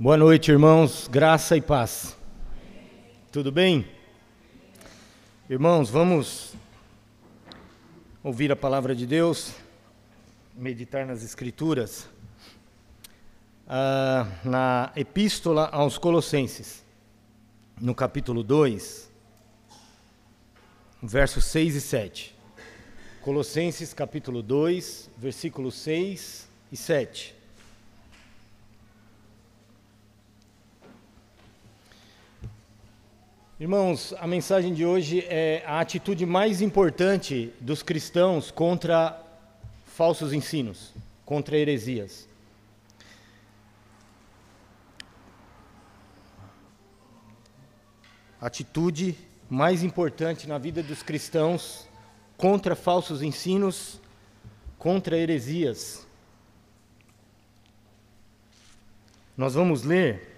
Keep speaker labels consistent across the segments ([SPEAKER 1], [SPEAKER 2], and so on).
[SPEAKER 1] Boa noite, irmãos. Graça e paz. Tudo bem? Irmãos, vamos ouvir a palavra de Deus, meditar nas Escrituras, ah, na Epístola aos Colossenses, no capítulo 2, versos 6 e 7. Colossenses, capítulo 2, versículos 6 e 7. Irmãos, a mensagem de hoje é a atitude mais importante dos cristãos contra falsos ensinos, contra heresias. Atitude mais importante na vida dos cristãos contra falsos ensinos, contra heresias. Nós vamos ler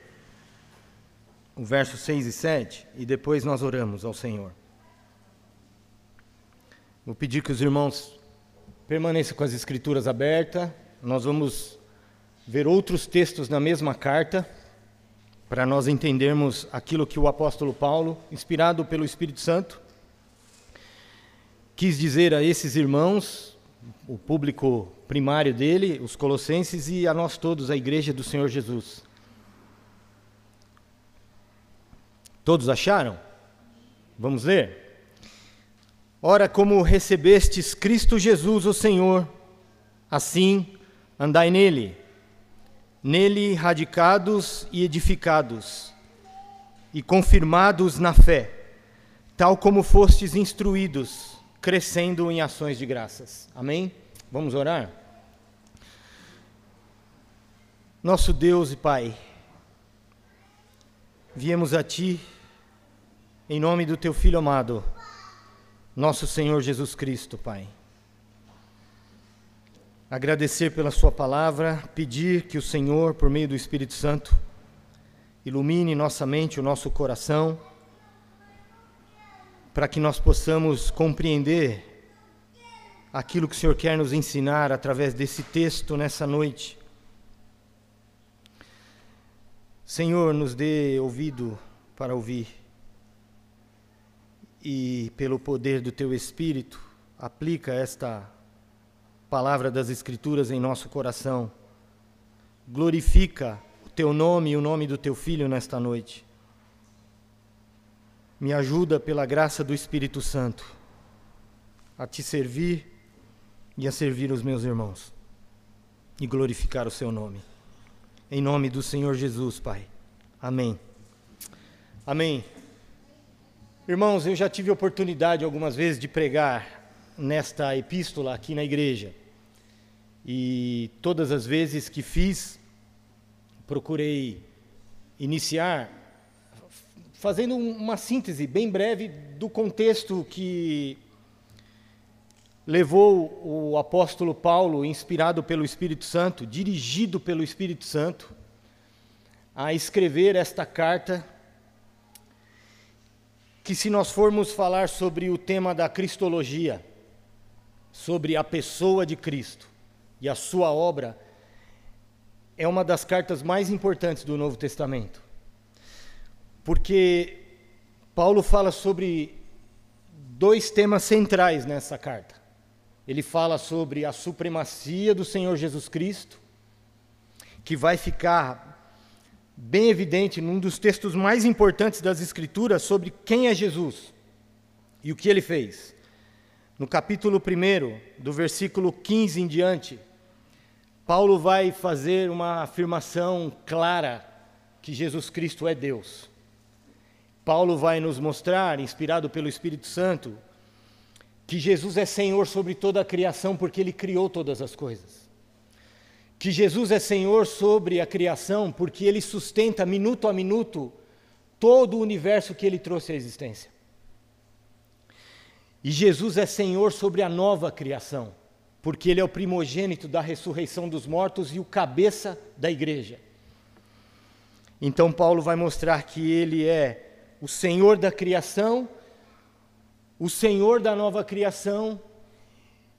[SPEAKER 1] o verso 6 e 7 e depois nós oramos ao Senhor. Vou pedir que os irmãos permaneçam com as escrituras abertas. Nós vamos ver outros textos na mesma carta para nós entendermos aquilo que o apóstolo Paulo, inspirado pelo Espírito Santo, quis dizer a esses irmãos, o público primário dele, os colossenses e a nós todos, a igreja do Senhor Jesus. Todos acharam? Vamos ler? Ora, como recebestes Cristo Jesus, o Senhor, assim andai nele, nele radicados e edificados, e confirmados na fé, tal como fostes instruídos, crescendo em ações de graças. Amém? Vamos orar? Nosso Deus e Pai, viemos a Ti em nome do teu filho amado, nosso Senhor Jesus Cristo, Pai. Agradecer pela Sua palavra, pedir que o Senhor, por meio do Espírito Santo, ilumine nossa mente, o nosso coração, para que nós possamos compreender aquilo que o Senhor quer nos ensinar através desse texto nessa noite. Senhor, nos dê ouvido para ouvir e pelo poder do teu Espírito, aplica esta palavra das Escrituras em nosso coração. Glorifica o teu nome e o nome do teu filho nesta noite. Me ajuda pela graça do Espírito Santo a te servir e a servir os meus irmãos e glorificar o seu nome. Em nome do Senhor Jesus, Pai. Amém. Amém. Irmãos, eu já tive oportunidade algumas vezes de pregar nesta epístola aqui na igreja. E todas as vezes que fiz, procurei iniciar fazendo uma síntese bem breve do contexto que levou o apóstolo Paulo, inspirado pelo Espírito Santo, dirigido pelo Espírito Santo, a escrever esta carta que se nós formos falar sobre o tema da cristologia, sobre a pessoa de Cristo e a sua obra, é uma das cartas mais importantes do Novo Testamento. Porque Paulo fala sobre dois temas centrais nessa carta. Ele fala sobre a supremacia do Senhor Jesus Cristo, que vai ficar bem evidente num dos textos mais importantes das Escrituras sobre quem é Jesus e o que ele fez. No capítulo 1, do versículo 15 em diante, Paulo vai fazer uma afirmação clara que Jesus Cristo é Deus. Paulo vai nos mostrar, inspirado pelo Espírito Santo, que Jesus é Senhor sobre toda a criação porque ele criou todas as coisas que Jesus é Senhor sobre a criação, porque Ele sustenta minuto a minuto todo o universo que Ele trouxe à existência. E Jesus é Senhor sobre a nova criação, porque Ele é o primogênito da ressurreição dos mortos e o cabeça da igreja. Então, Paulo vai mostrar que Ele é o Senhor da criação, o Senhor da nova criação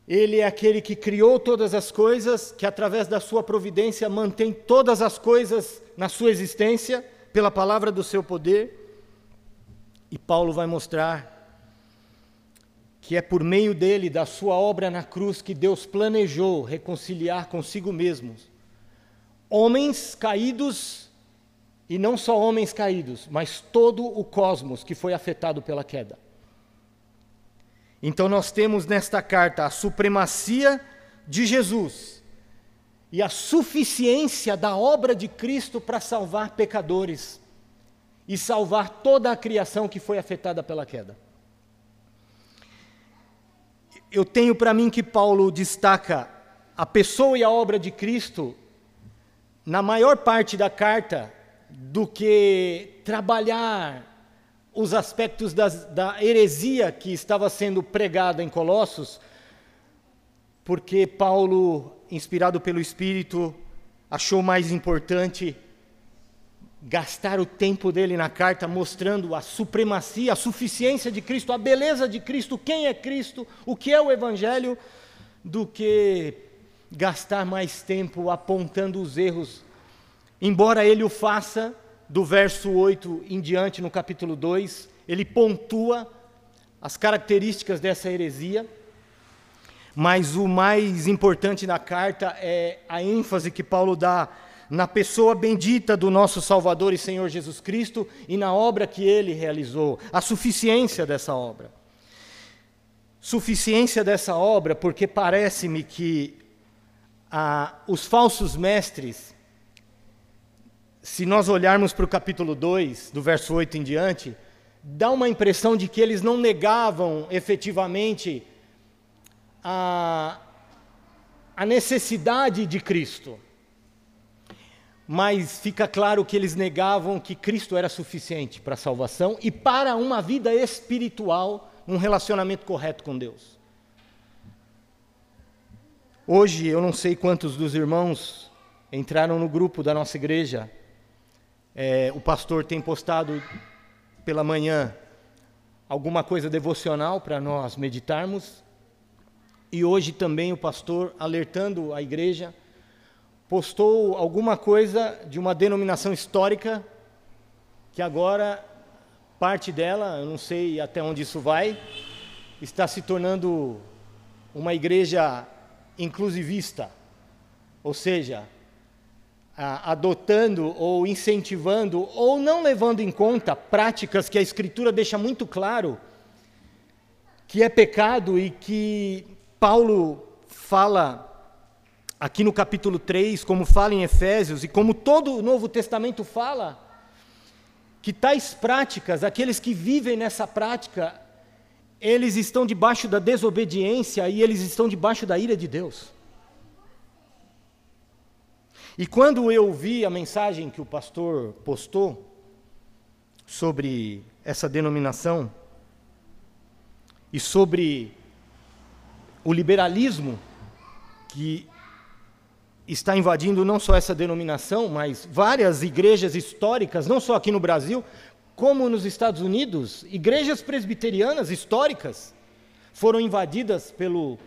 [SPEAKER 1] Ele é aquele que criou todas as coisas, que através da sua providência mantém todas as coisas na sua existência, pela palavra do seu poder. E Paulo vai mostrar que é por meio dele, da sua obra na cruz, que Deus planejou reconciliar consigo mesmos homens caídos, e não só homens caídos, mas todo o cosmos que foi afetado pela queda. Então nós temos nesta carta a supremacia de Jesus e a suficiência da obra de Cristo para salvar pecadores e salvar toda a criação que foi afetada pela queda. Eu tenho para mim que Paulo destaca a pessoa e a obra de Cristo na maior parte da carta do que trabalhar os aspectos das, da heresia que estava sendo pregada em Colossos, porque Paulo, inspirado pelo Espírito, achou mais importante gastar o tempo dele na carta mostrando a supremacia, a suficiência de Cristo, a beleza de Cristo, quem é Cristo, o que é o Evangelho, do que gastar mais tempo apontando os erros, embora ele o faça do verso 8 em diante, no capítulo 2, ele pontua as características dessa heresia, mas o mais importante na carta é a ênfase que Paulo dá na pessoa bendita do nosso Salvador e Senhor Jesus Cristo e na obra que ele realizou, a suficiência dessa obra. Suficiência dessa obra, porque parece-me que ah, os falsos mestres se nós olharmos para o capítulo 2, do verso 8 em diante, dá uma impressão de que eles não negavam efetivamente a, a necessidade de Cristo. Mas fica claro que eles negavam que Cristo era suficiente para a salvação e para uma vida espiritual, um relacionamento correto com Deus. Hoje, eu não sei quantos dos irmãos entraram no grupo da nossa igreja é, o pastor tem postado pela manhã alguma coisa devocional para nós meditarmos. E hoje também o pastor, alertando a igreja, postou alguma coisa de uma denominação histórica, que agora, parte dela, eu não sei até onde isso vai, está se tornando uma igreja inclusivista. Ou seja, adotando ou incentivando ou não levando em conta práticas que a Escritura deixa muito claro que é pecado e que Paulo fala aqui no capítulo 3, como fala em Efésios e como todo o Novo Testamento fala, que tais práticas, aqueles que vivem nessa prática, eles estão debaixo da desobediência e eles estão debaixo da ira de Deus. E quando eu vi a mensagem que o pastor postou sobre essa denominação e sobre o liberalismo que está invadindo não só essa denominação, mas várias igrejas históricas, não só aqui no Brasil, como nos Estados Unidos, igrejas presbiterianas históricas foram invadidas pelo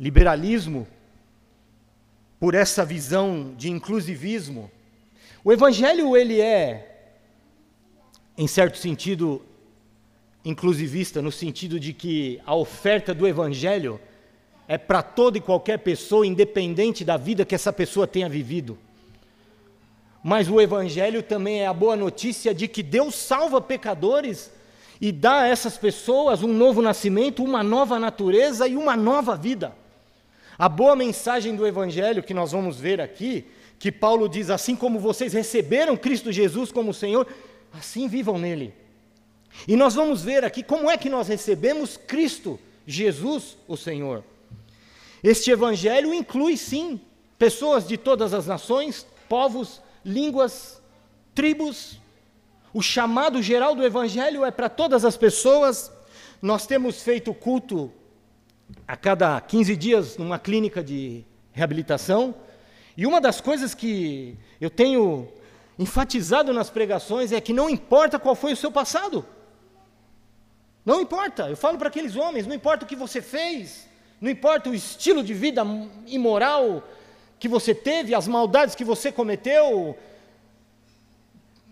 [SPEAKER 1] liberalismo, por essa visão de inclusivismo. O evangelho ele é em certo sentido inclusivista no sentido de que a oferta do evangelho é para toda e qualquer pessoa, independente da vida que essa pessoa tenha vivido. Mas o evangelho também é a boa notícia de que Deus salva pecadores e dá a essas pessoas um novo nascimento, uma nova natureza e uma nova vida. A boa mensagem do Evangelho que nós vamos ver aqui, que Paulo diz: assim como vocês receberam Cristo Jesus como Senhor, assim vivam nele. E nós vamos ver aqui como é que nós recebemos Cristo Jesus, o Senhor. Este Evangelho inclui, sim, pessoas de todas as nações, povos, línguas, tribos. O chamado geral do Evangelho é para todas as pessoas. Nós temos feito culto a cada 15 dias numa clínica de reabilitação. E uma das coisas que eu tenho enfatizado nas pregações é que não importa qual foi o seu passado. Não importa. Eu falo para aqueles homens, não importa o que você fez, não importa o estilo de vida imoral que você teve, as maldades que você cometeu,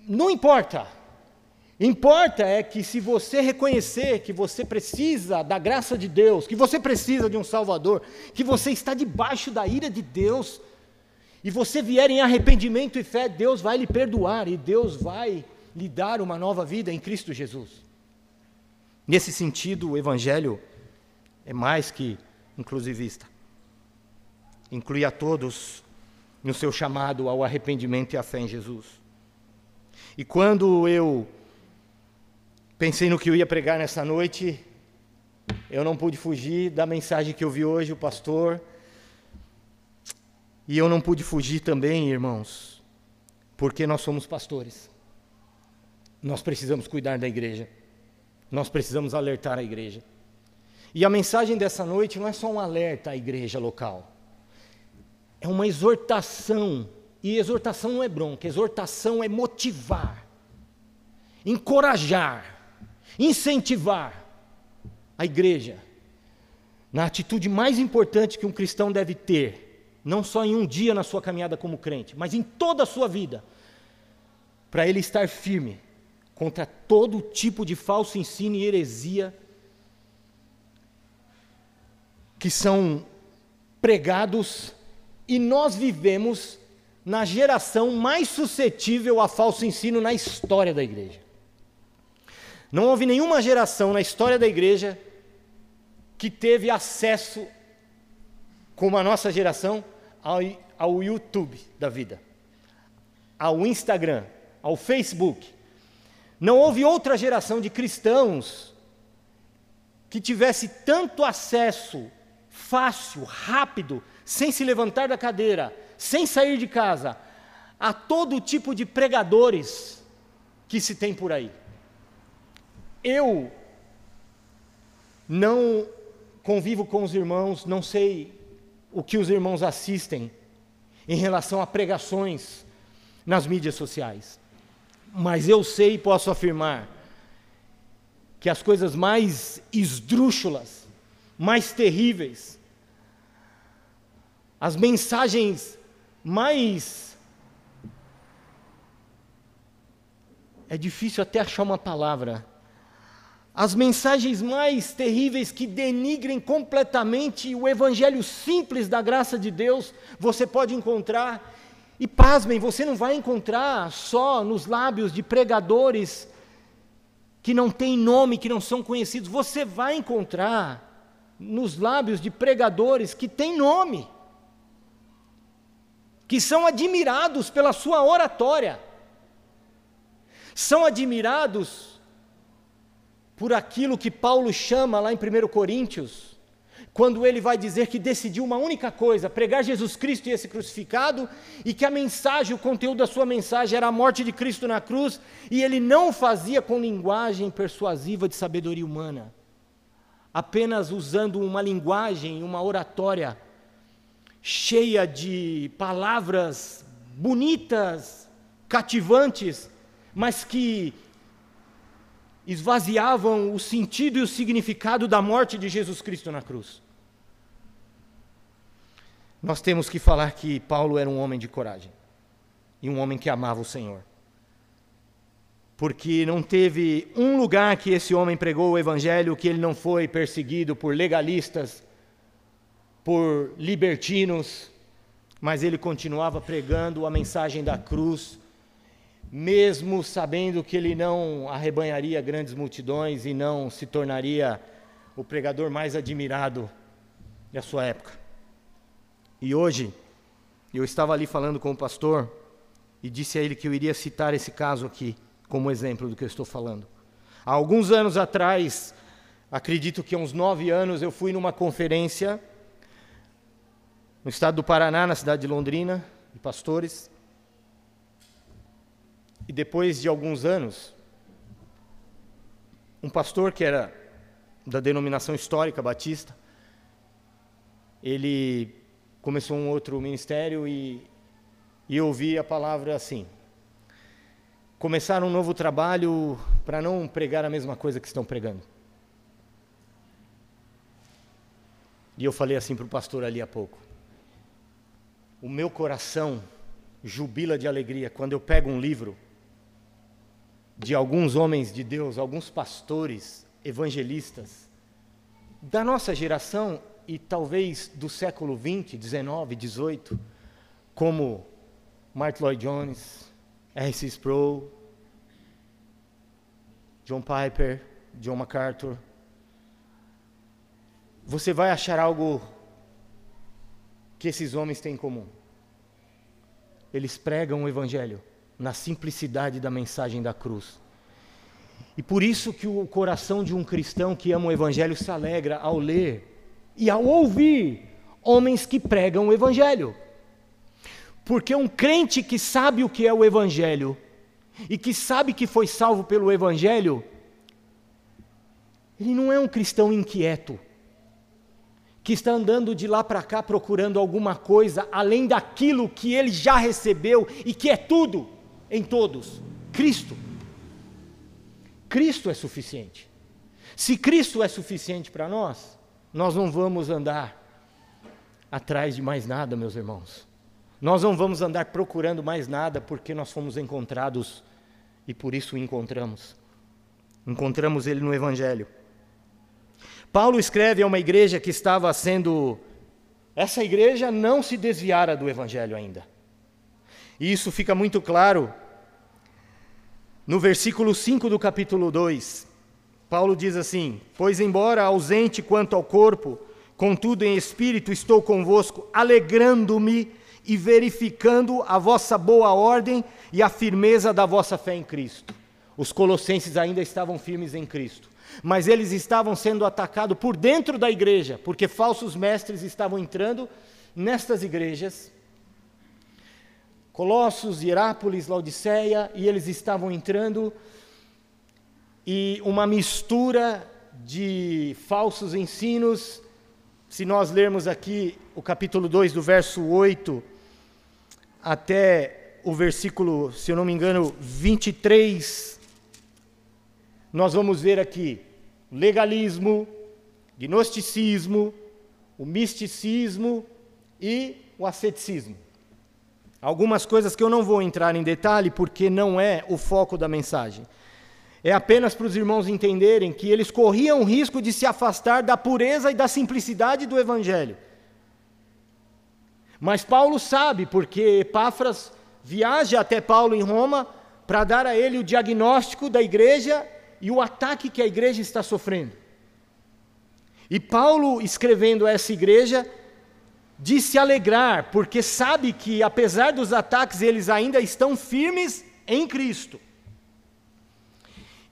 [SPEAKER 1] não importa. Importa é que se você reconhecer que você precisa da graça de Deus, que você precisa de um Salvador, que você está debaixo da ira de Deus, e você vier em arrependimento e fé, Deus vai lhe perdoar e Deus vai lhe dar uma nova vida em Cristo Jesus. Nesse sentido, o Evangelho é mais que inclusivista. Inclui a todos no seu chamado ao arrependimento e à fé em Jesus. E quando eu pensei no que eu ia pregar nessa noite, eu não pude fugir da mensagem que eu vi hoje, o pastor. E eu não pude fugir também, irmãos, porque nós somos pastores. Nós precisamos cuidar da igreja. Nós precisamos alertar a igreja. E a mensagem dessa noite não é só um alerta à igreja local. É uma exortação. E exortação não é bronca, exortação é motivar, encorajar, incentivar a igreja na atitude mais importante que um cristão deve ter, não só em um dia na sua caminhada como crente, mas em toda a sua vida, para ele estar firme contra todo tipo de falso ensino e heresia que são pregados e nós vivemos na geração mais suscetível a falso ensino na história da igreja. Não houve nenhuma geração na história da igreja que teve acesso, como a nossa geração, ao, ao YouTube da vida, ao Instagram, ao Facebook. Não houve outra geração de cristãos que tivesse tanto acesso fácil, rápido, sem se levantar da cadeira, sem sair de casa, a todo tipo de pregadores que se tem por aí. Eu não convivo com os irmãos, não sei o que os irmãos assistem em relação a pregações nas mídias sociais. Mas eu sei e posso afirmar que as coisas mais esdrúxulas, mais terríveis, as mensagens mais é difícil até achar uma palavra as mensagens mais terríveis que denigrem completamente o evangelho simples da graça de Deus, você pode encontrar. E pasmem, você não vai encontrar só nos lábios de pregadores que não têm nome, que não são conhecidos, você vai encontrar nos lábios de pregadores que têm nome, que são admirados pela sua oratória, são admirados por aquilo que Paulo chama lá em 1 Coríntios, quando ele vai dizer que decidiu uma única coisa: pregar Jesus Cristo e esse crucificado, e que a mensagem, o conteúdo da sua mensagem era a morte de Cristo na cruz, e ele não fazia com linguagem persuasiva de sabedoria humana, apenas usando uma linguagem, uma oratória cheia de palavras bonitas, cativantes, mas que esvaziavam o sentido e o significado da morte de Jesus Cristo na cruz. Nós temos que falar que Paulo era um homem de coragem e um homem que amava o Senhor. Porque não teve um lugar que esse homem pregou o evangelho que ele não foi perseguido por legalistas, por libertinos, mas ele continuava pregando a mensagem da cruz mesmo sabendo que ele não arrebanharia grandes multidões e não se tornaria o pregador mais admirado da sua época. E hoje, eu estava ali falando com o pastor e disse a ele que eu iria citar esse caso aqui como exemplo do que eu estou falando. Há alguns anos atrás, acredito que há uns nove anos, eu fui numa conferência no estado do Paraná, na cidade de Londrina, de pastores. E depois de alguns anos, um pastor que era da denominação histórica batista, ele começou um outro ministério e, e eu ouvi a palavra assim: começar um novo trabalho para não pregar a mesma coisa que estão pregando. E eu falei assim para o pastor ali há pouco: o meu coração jubila de alegria quando eu pego um livro de alguns homens de Deus, alguns pastores, evangelistas, da nossa geração e talvez do século 20, 19, 18, como Martin Lloyd Jones, R.C. Sproul, John Piper, John MacArthur. Você vai achar algo que esses homens têm em comum. Eles pregam o evangelho na simplicidade da mensagem da cruz. E por isso que o coração de um cristão que ama o evangelho se alegra ao ler e ao ouvir homens que pregam o evangelho. Porque um crente que sabe o que é o evangelho e que sabe que foi salvo pelo evangelho, ele não é um cristão inquieto que está andando de lá para cá procurando alguma coisa além daquilo que ele já recebeu e que é tudo em todos: Cristo. Cristo é suficiente. Se Cristo é suficiente para nós, nós não vamos andar atrás de mais nada, meus irmãos. Nós não vamos andar procurando mais nada porque nós fomos encontrados e por isso o encontramos. Encontramos ele no Evangelho. Paulo escreve a uma igreja que estava sendo. Essa igreja não se desviara do Evangelho ainda. E isso fica muito claro no versículo 5 do capítulo 2. Paulo diz assim: Pois, embora ausente quanto ao corpo, contudo em espírito estou convosco, alegrando-me e verificando a vossa boa ordem e a firmeza da vossa fé em Cristo. Os colossenses ainda estavam firmes em Cristo mas eles estavam sendo atacados por dentro da igreja, porque falsos mestres estavam entrando nestas igrejas. Colossos, Hierápolis, Laodiceia, e eles estavam entrando, e uma mistura de falsos ensinos. Se nós lermos aqui o capítulo 2, do verso 8 até o versículo, se eu não me engano, 23, nós vamos ver aqui legalismo, gnosticismo, o misticismo e o asceticismo. Algumas coisas que eu não vou entrar em detalhe porque não é o foco da mensagem. É apenas para os irmãos entenderem que eles corriam o risco de se afastar da pureza e da simplicidade do Evangelho. Mas Paulo sabe, porque Epáfras viaja até Paulo em Roma para dar a ele o diagnóstico da igreja e o ataque que a igreja está sofrendo. E Paulo, escrevendo a essa igreja, diz se alegrar, porque sabe que, apesar dos ataques, eles ainda estão firmes em Cristo.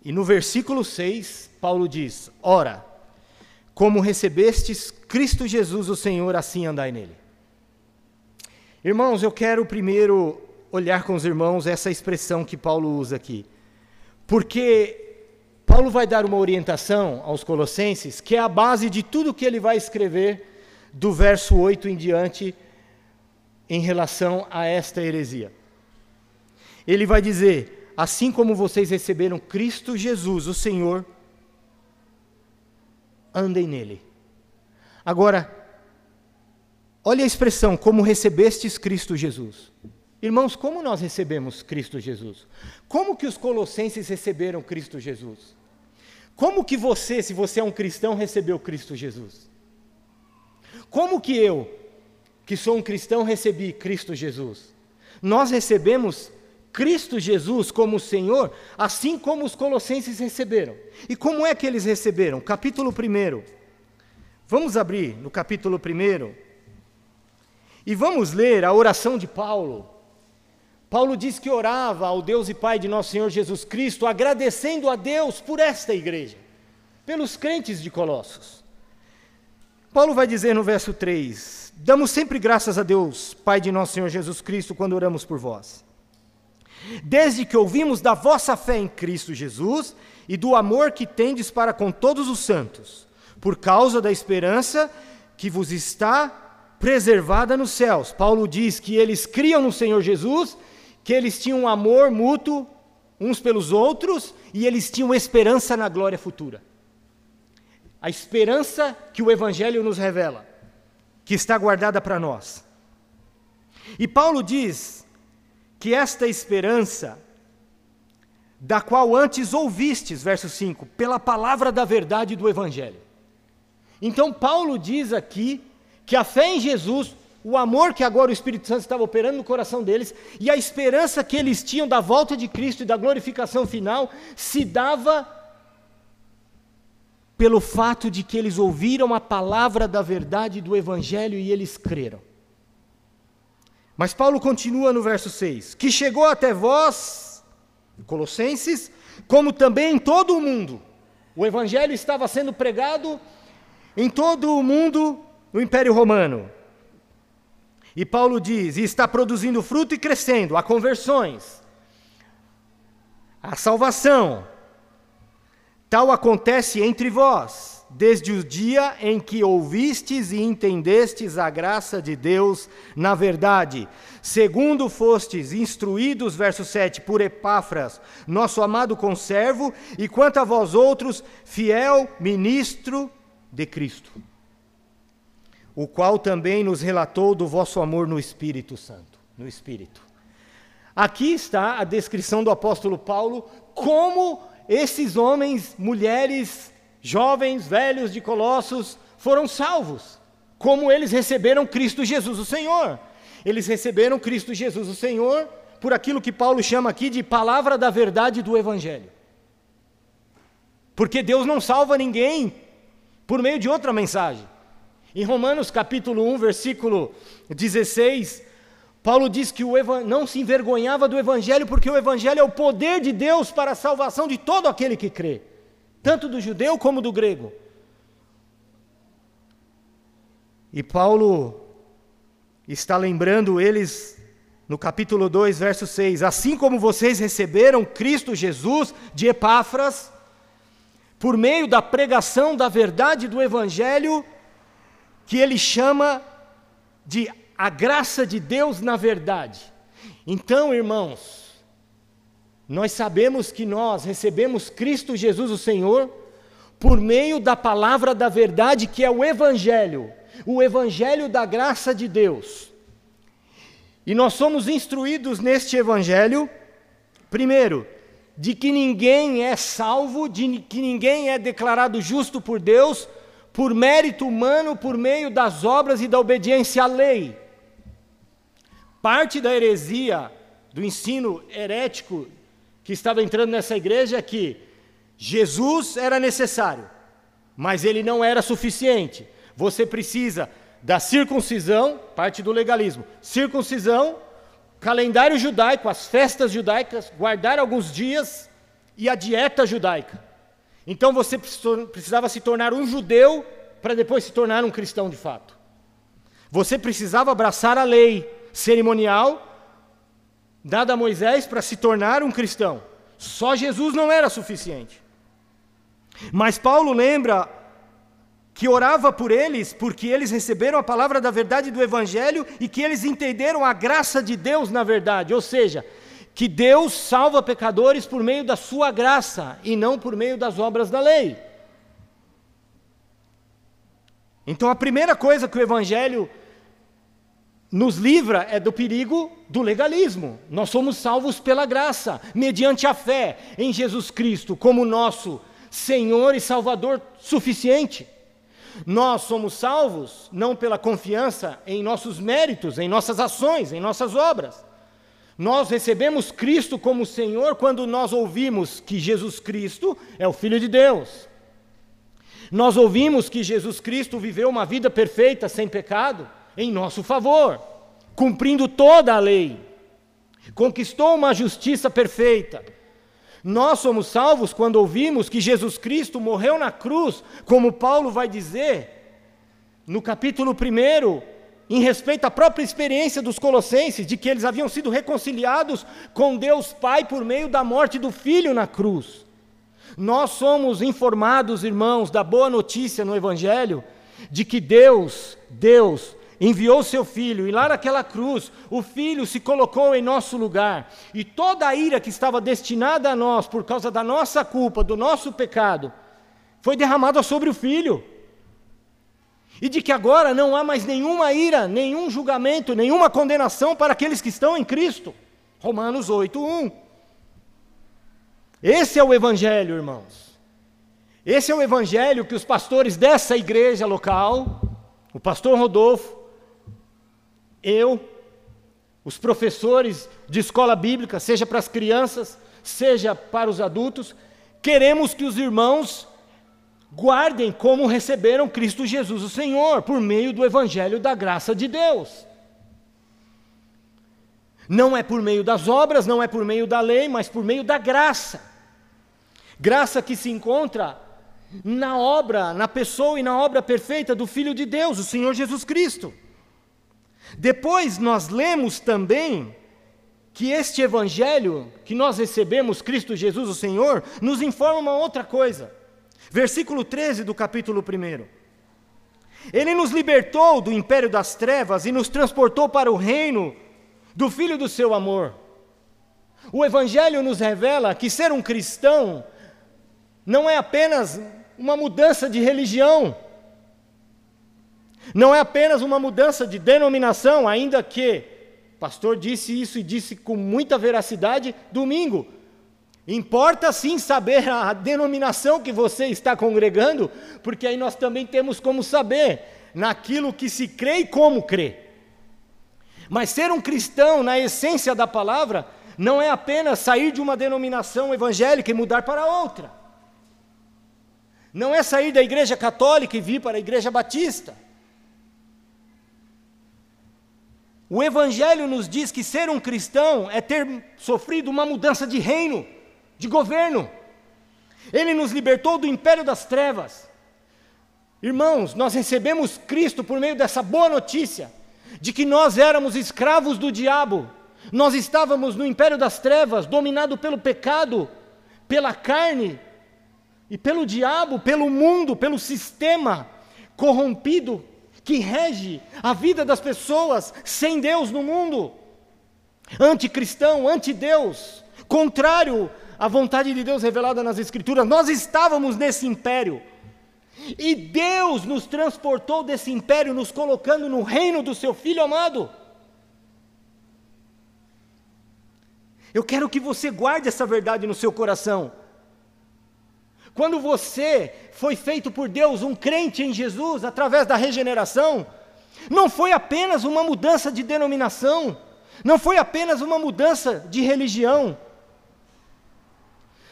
[SPEAKER 1] E no versículo 6, Paulo diz: Ora, como recebestes Cristo Jesus, o Senhor, assim andai nele. Irmãos, eu quero primeiro olhar com os irmãos essa expressão que Paulo usa aqui. Porque Paulo vai dar uma orientação aos Colossenses que é a base de tudo que ele vai escrever do verso 8 em diante em relação a esta heresia. Ele vai dizer: Assim como vocês receberam Cristo Jesus, o Senhor, andem nele. Agora, olha a expressão, como recebestes Cristo Jesus. Irmãos, como nós recebemos Cristo Jesus? Como que os colossenses receberam Cristo Jesus? Como que você, se você é um cristão, recebeu Cristo Jesus? Como que eu, que sou um cristão, recebi Cristo Jesus? Nós recebemos Cristo Jesus como Senhor, assim como os colossenses receberam. E como é que eles receberam? Capítulo 1. Vamos abrir no capítulo 1 e vamos ler a oração de Paulo Paulo diz que orava ao Deus e Pai de nosso Senhor Jesus Cristo, agradecendo a Deus por esta igreja, pelos crentes de Colossos. Paulo vai dizer no verso 3: Damos sempre graças a Deus, Pai de nosso Senhor Jesus Cristo, quando oramos por vós. Desde que ouvimos da vossa fé em Cristo Jesus e do amor que tendes para com todos os santos, por causa da esperança que vos está preservada nos céus. Paulo diz que eles criam no Senhor Jesus que eles tinham um amor mútuo uns pelos outros e eles tinham esperança na glória futura. A esperança que o Evangelho nos revela. que está guardada para nós. E Paulo diz que esta esperança, da qual antes ouvistes, verso 5, pela palavra da verdade do Evangelho. Então, Paulo diz aqui que a fé em Jesus, o amor que agora o Espírito Santo estava operando no coração deles e a esperança que eles tinham da volta de Cristo e da glorificação final se dava pelo fato de que eles ouviram a palavra da verdade do Evangelho e eles creram. Mas Paulo continua no verso 6: Que chegou até vós, Colossenses, como também em todo o mundo. O Evangelho estava sendo pregado em todo o mundo no Império Romano. E Paulo diz: e está produzindo fruto e crescendo, há conversões, a salvação. Tal acontece entre vós, desde o dia em que ouvistes e entendestes a graça de Deus na verdade, segundo fostes instruídos, verso 7, por Epáfras, nosso amado conservo, e quanto a vós outros, fiel ministro de Cristo o qual também nos relatou do vosso amor no Espírito Santo, no Espírito. Aqui está a descrição do apóstolo Paulo como esses homens, mulheres, jovens, velhos de Colossos foram salvos, como eles receberam Cristo Jesus o Senhor. Eles receberam Cristo Jesus o Senhor por aquilo que Paulo chama aqui de palavra da verdade do evangelho. Porque Deus não salva ninguém por meio de outra mensagem. Em Romanos capítulo 1, versículo 16, Paulo diz que não se envergonhava do Evangelho, porque o Evangelho é o poder de Deus para a salvação de todo aquele que crê, tanto do judeu como do grego. E Paulo está lembrando eles no capítulo 2, verso 6: Assim como vocês receberam Cristo Jesus de Epáfras, por meio da pregação da verdade do Evangelho, que ele chama de a graça de Deus na verdade. Então, irmãos, nós sabemos que nós recebemos Cristo Jesus o Senhor por meio da palavra da verdade, que é o Evangelho, o Evangelho da graça de Deus. E nós somos instruídos neste Evangelho, primeiro, de que ninguém é salvo, de que ninguém é declarado justo por Deus por mérito humano, por meio das obras e da obediência à lei. Parte da heresia, do ensino herético que estava entrando nessa igreja é que Jesus era necessário, mas ele não era suficiente. Você precisa da circuncisão, parte do legalismo, circuncisão, calendário judaico, as festas judaicas, guardar alguns dias e a dieta judaica. Então você precisava se tornar um judeu para depois se tornar um cristão de fato. Você precisava abraçar a lei cerimonial dada a Moisés para se tornar um cristão. Só Jesus não era suficiente. Mas Paulo lembra que orava por eles porque eles receberam a palavra da verdade do Evangelho e que eles entenderam a graça de Deus na verdade, ou seja, que Deus salva pecadores por meio da sua graça e não por meio das obras da lei. Então a primeira coisa que o Evangelho nos livra é do perigo do legalismo. Nós somos salvos pela graça, mediante a fé em Jesus Cristo como nosso Senhor e Salvador suficiente. Nós somos salvos não pela confiança em nossos méritos, em nossas ações, em nossas obras. Nós recebemos Cristo como Senhor quando nós ouvimos que Jesus Cristo é o Filho de Deus. Nós ouvimos que Jesus Cristo viveu uma vida perfeita, sem pecado, em nosso favor, cumprindo toda a lei, conquistou uma justiça perfeita. Nós somos salvos quando ouvimos que Jesus Cristo morreu na cruz, como Paulo vai dizer no capítulo 1, em respeito à própria experiência dos colossenses, de que eles haviam sido reconciliados com Deus Pai por meio da morte do Filho na cruz. Nós somos informados, irmãos, da boa notícia no Evangelho, de que Deus, Deus, enviou seu filho, e lá naquela cruz, o filho se colocou em nosso lugar, e toda a ira que estava destinada a nós por causa da nossa culpa, do nosso pecado, foi derramada sobre o filho. e de que agora não há mais nenhuma ira, nenhum julgamento, nenhuma condenação para aqueles que estão em Cristo. Romanos 8, 1. Esse é o Evangelho, irmãos. Esse é o Evangelho que os pastores dessa igreja local, o pastor Rodolfo, eu, os professores de escola bíblica, seja para as crianças, seja para os adultos, queremos que os irmãos guardem como receberam Cristo Jesus, o Senhor, por meio do Evangelho da graça de Deus. Não é por meio das obras, não é por meio da lei, mas por meio da graça. Graça que se encontra na obra, na pessoa e na obra perfeita do Filho de Deus, o Senhor Jesus Cristo. Depois nós lemos também que este evangelho que nós recebemos, Cristo Jesus, o Senhor, nos informa uma outra coisa. Versículo 13 do capítulo 1. Ele nos libertou do império das trevas e nos transportou para o reino do Filho do seu amor. O Evangelho nos revela que ser um cristão não é apenas uma mudança de religião, não é apenas uma mudança de denominação, ainda que o pastor disse isso e disse com muita veracidade domingo. Importa sim saber a denominação que você está congregando, porque aí nós também temos como saber naquilo que se crê e como crê. Mas ser um cristão, na essência da palavra, não é apenas sair de uma denominação evangélica e mudar para outra. Não é sair da igreja católica e vir para a igreja batista. O Evangelho nos diz que ser um cristão é ter sofrido uma mudança de reino, de governo. Ele nos libertou do império das trevas. Irmãos, nós recebemos Cristo por meio dessa boa notícia, de que nós éramos escravos do diabo, nós estávamos no império das trevas, dominado pelo pecado, pela carne e pelo diabo, pelo mundo, pelo sistema corrompido que rege a vida das pessoas sem Deus no mundo. Anticristão, anti-Deus, contrário à vontade de Deus revelada nas Escrituras. Nós estávamos nesse império. E Deus nos transportou desse império, nos colocando no reino do seu Filho amado. Eu quero que você guarde essa verdade no seu coração. Quando você foi feito por Deus um crente em Jesus através da regeneração, não foi apenas uma mudança de denominação, não foi apenas uma mudança de religião,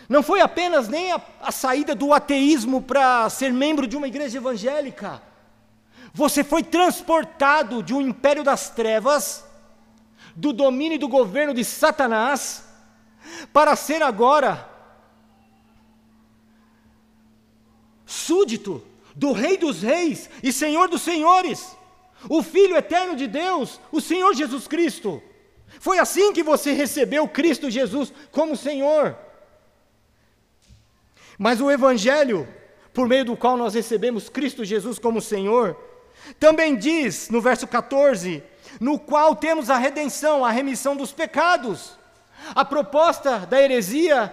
[SPEAKER 1] não foi apenas nem a, a saída do ateísmo para ser membro de uma igreja evangélica. Você foi transportado de um império das trevas, do domínio e do governo de Satanás, para ser agora súdito do Rei dos Reis e Senhor dos Senhores, o Filho eterno de Deus, o Senhor Jesus Cristo. Foi assim que você recebeu Cristo Jesus como Senhor. Mas o Evangelho, por meio do qual nós recebemos Cristo Jesus como Senhor, também diz no verso 14: no qual temos a redenção, a remissão dos pecados. A proposta da heresia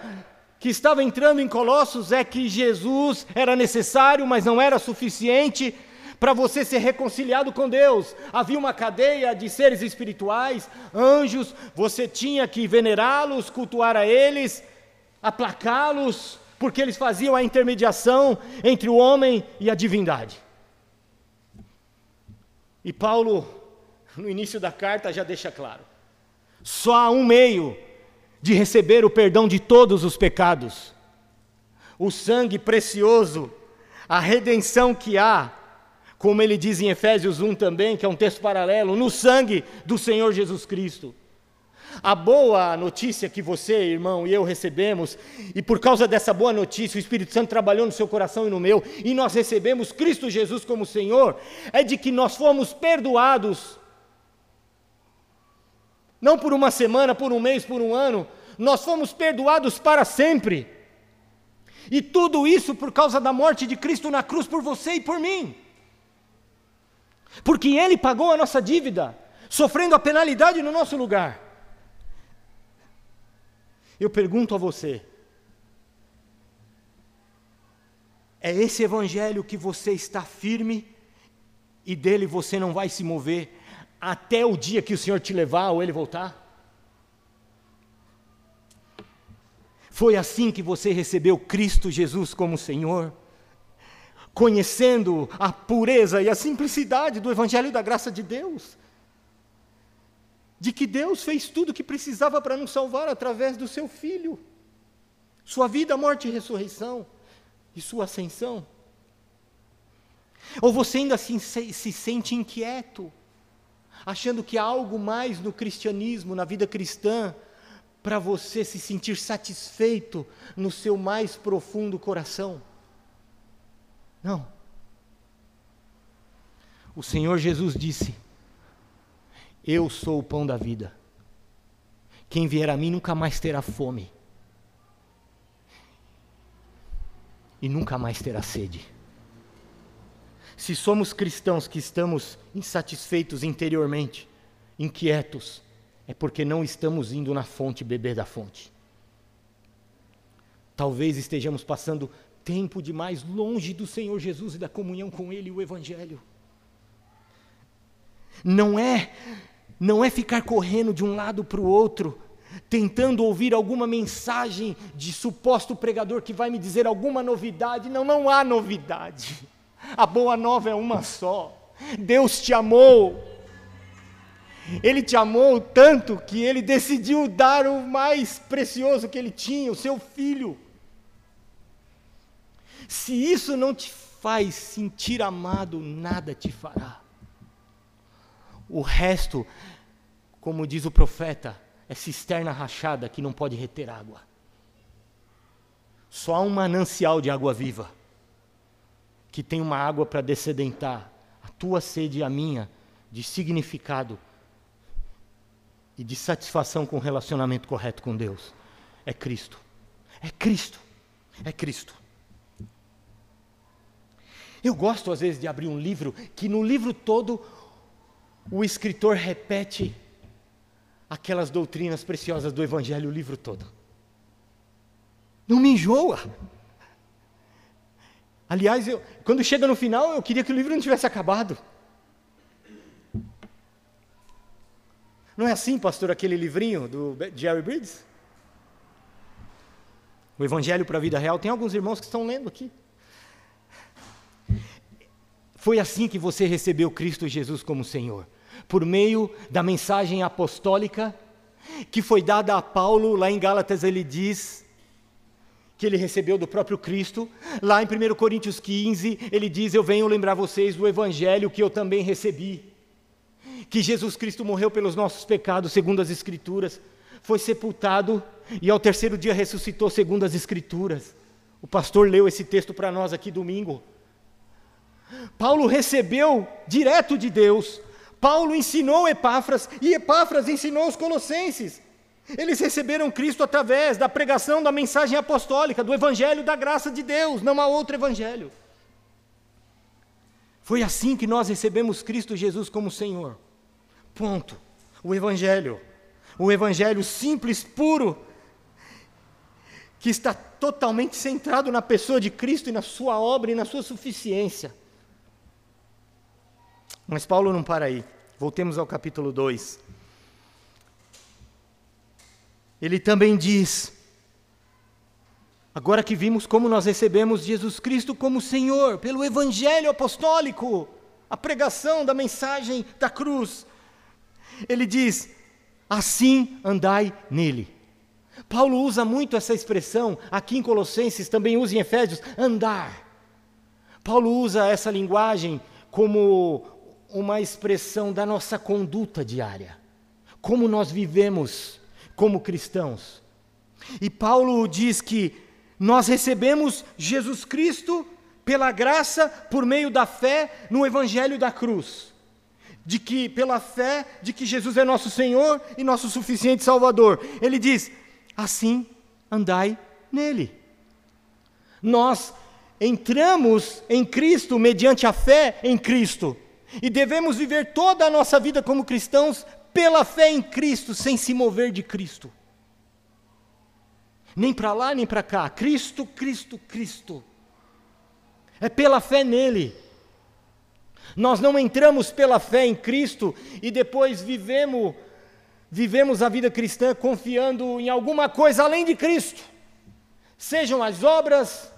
[SPEAKER 1] que estava entrando em Colossos é que Jesus era necessário, mas não era suficiente para você ser reconciliado com Deus. Havia uma cadeia de seres espirituais, anjos, você tinha que venerá-los, cultuar a eles, aplacá-los, porque eles faziam a intermediação entre o homem e a divindade. E Paulo, no início da carta, já deixa claro: só há um meio de receber o perdão de todos os pecados. O sangue precioso, a redenção que há, como ele diz em Efésios 1 também, que é um texto paralelo, no sangue do Senhor Jesus Cristo. A boa notícia que você, irmão, e eu recebemos, e por causa dessa boa notícia, o Espírito Santo trabalhou no seu coração e no meu, e nós recebemos Cristo Jesus como Senhor, é de que nós fomos perdoados não por uma semana, por um mês, por um ano, nós fomos perdoados para sempre. E tudo isso por causa da morte de Cristo na cruz por você e por mim. Porque Ele pagou a nossa dívida, sofrendo a penalidade no nosso lugar. Eu pergunto a você: é esse evangelho que você está firme e dele você não vai se mover até o dia que o Senhor te levar ou ele voltar? Foi assim que você recebeu Cristo Jesus como Senhor? Conhecendo a pureza e a simplicidade do Evangelho da graça de Deus? De que Deus fez tudo o que precisava para nos salvar através do seu Filho, sua vida, morte e ressurreição, e sua ascensão? Ou você ainda assim se, se sente inquieto, achando que há algo mais no cristianismo, na vida cristã, para você se sentir satisfeito no seu mais profundo coração. Não. O Senhor Jesus disse: Eu sou o pão da vida. Quem vier a mim nunca mais terá fome. E nunca mais terá sede. Se somos cristãos que estamos insatisfeitos interiormente, inquietos, é porque não estamos indo na fonte beber da fonte. Talvez estejamos passando tempo demais longe do Senhor Jesus e da comunhão com Ele e o Evangelho. Não é, não é ficar correndo de um lado para o outro, tentando ouvir alguma mensagem de suposto pregador que vai me dizer alguma novidade. Não, não há novidade. A boa nova é uma só. Deus te amou ele te amou tanto que ele decidiu dar o mais precioso que ele tinha, o seu filho. Se isso não te faz sentir amado, nada te fará. O resto, como diz o profeta, é cisterna rachada que não pode reter água. Só há um manancial de água viva, que tem uma água para descedentar, a tua sede e a minha, de significado e de satisfação com o relacionamento correto com Deus. É Cristo. É Cristo. É Cristo. Eu gosto às vezes de abrir um livro que no livro todo o escritor repete aquelas doutrinas preciosas do Evangelho o livro todo. Não me enjoa. Aliás, eu, quando chega no final, eu queria que o livro não tivesse acabado. Não é assim, pastor, aquele livrinho do Jerry Bridges? O Evangelho para a Vida Real. Tem alguns irmãos que estão lendo aqui. Foi assim que você recebeu Cristo Jesus como Senhor, por meio da mensagem apostólica que foi dada a Paulo, lá em Gálatas ele diz que ele recebeu do próprio Cristo. Lá em 1 Coríntios 15, ele diz: Eu venho lembrar vocês do evangelho que eu também recebi que Jesus Cristo morreu pelos nossos pecados, segundo as Escrituras, foi sepultado e ao terceiro dia ressuscitou, segundo as Escrituras. O pastor leu esse texto para nós aqui domingo. Paulo recebeu direto de Deus. Paulo ensinou Epáfras e Epáfras ensinou os colossenses. Eles receberam Cristo através da pregação da mensagem apostólica, do evangelho da graça de Deus, não há outro evangelho. Foi assim que nós recebemos Cristo Jesus como Senhor. Ponto. O Evangelho. O Evangelho simples, puro, que está totalmente centrado na pessoa de Cristo e na sua obra e na sua suficiência. Mas Paulo não para aí. Voltemos ao capítulo 2. Ele também diz: agora que vimos como nós recebemos Jesus Cristo como Senhor, pelo Evangelho apostólico, a pregação da mensagem da cruz, ele diz: assim andai nele. Paulo usa muito essa expressão, aqui em Colossenses, também usa em Efésios, andar. Paulo usa essa linguagem como uma expressão da nossa conduta diária, como nós vivemos como cristãos. E Paulo diz que nós recebemos Jesus Cristo pela graça por meio da fé no Evangelho da cruz de que, pela fé, de que Jesus é nosso Senhor e nosso suficiente Salvador. Ele diz: assim andai nele. Nós entramos em Cristo mediante a fé em Cristo e devemos viver toda a nossa vida como cristãos pela fé em Cristo, sem se mover de Cristo. Nem para lá nem para cá. Cristo, Cristo, Cristo. É pela fé nele. Nós não entramos pela fé em Cristo e depois vivemos vivemos a vida cristã confiando em alguma coisa além de Cristo. Sejam as obras,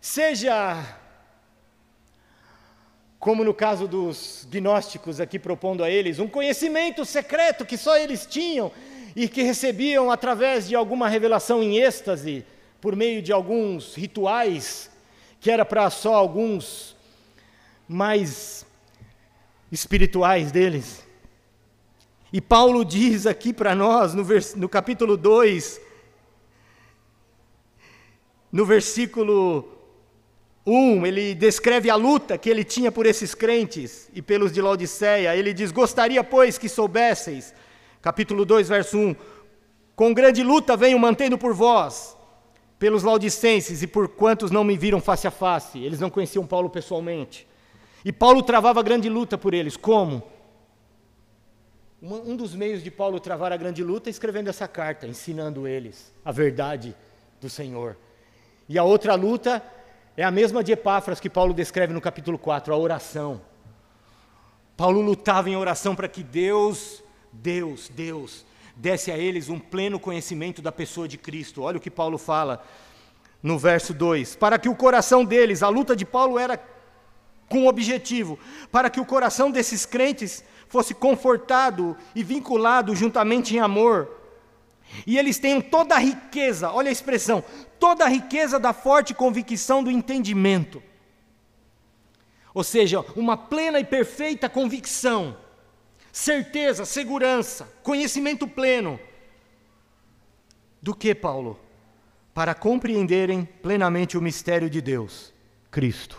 [SPEAKER 1] seja como no caso dos gnósticos aqui propondo a eles, um conhecimento secreto que só eles tinham e que recebiam através de alguma revelação em êxtase, por meio de alguns rituais, que era para só alguns mais espirituais deles. E Paulo diz aqui para nós, no, no capítulo 2, no versículo 1, ele descreve a luta que ele tinha por esses crentes e pelos de Laodiceia. Ele diz: Gostaria, pois, que soubesseis, capítulo 2, verso 1, com grande luta venho mantendo por vós, pelos laudicenses e por quantos não me viram face a face. Eles não conheciam Paulo pessoalmente. E Paulo travava grande luta por eles. Como? Um dos meios de Paulo travar a grande luta é escrevendo essa carta, ensinando eles a verdade do Senhor. E a outra luta é a mesma de Epáfras que Paulo descreve no capítulo 4, a oração. Paulo lutava em oração para que Deus, Deus, Deus, desse a eles um pleno conhecimento da pessoa de Cristo. Olha o que Paulo fala no verso 2: para que o coração deles, a luta de Paulo era com um objetivo, para que o coração desses crentes fosse confortado e vinculado juntamente em amor e eles tenham toda a riqueza, olha a expressão, toda a riqueza da forte convicção do entendimento. Ou seja, uma plena e perfeita convicção, certeza, segurança, conhecimento pleno. Do que, Paulo? Para compreenderem plenamente o mistério de Deus, Cristo.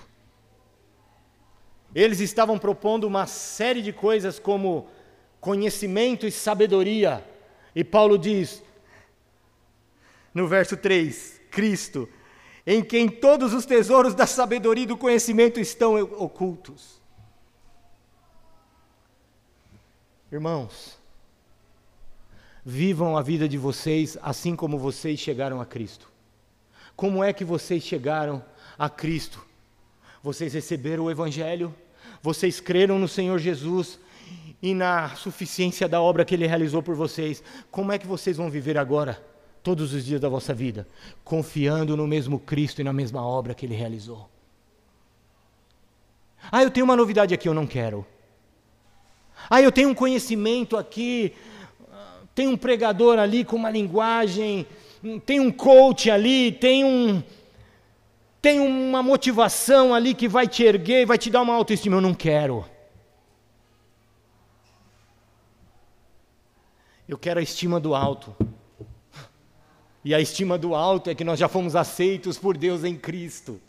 [SPEAKER 1] Eles estavam propondo uma série de coisas como conhecimento e sabedoria e Paulo diz, no verso 3, Cristo, em quem todos os tesouros da sabedoria e do conhecimento estão ocultos. Irmãos, vivam a vida de vocês assim como vocês chegaram a Cristo. Como é que vocês chegaram a Cristo? Vocês receberam o Evangelho, vocês creram no Senhor Jesus, e na suficiência da obra que Ele realizou por vocês, como é que vocês vão viver agora, todos os dias da vossa vida? Confiando no mesmo Cristo e na mesma obra que Ele realizou. Ah, eu tenho uma novidade aqui, eu não quero. Ah, eu tenho um conhecimento aqui, tem um pregador ali com uma linguagem, tem um coach ali, tem um tem uma motivação ali que vai te erguer, vai te dar uma autoestima. Eu não quero. Eu quero a estima do alto. E a estima do alto é que nós já fomos aceitos por Deus em Cristo.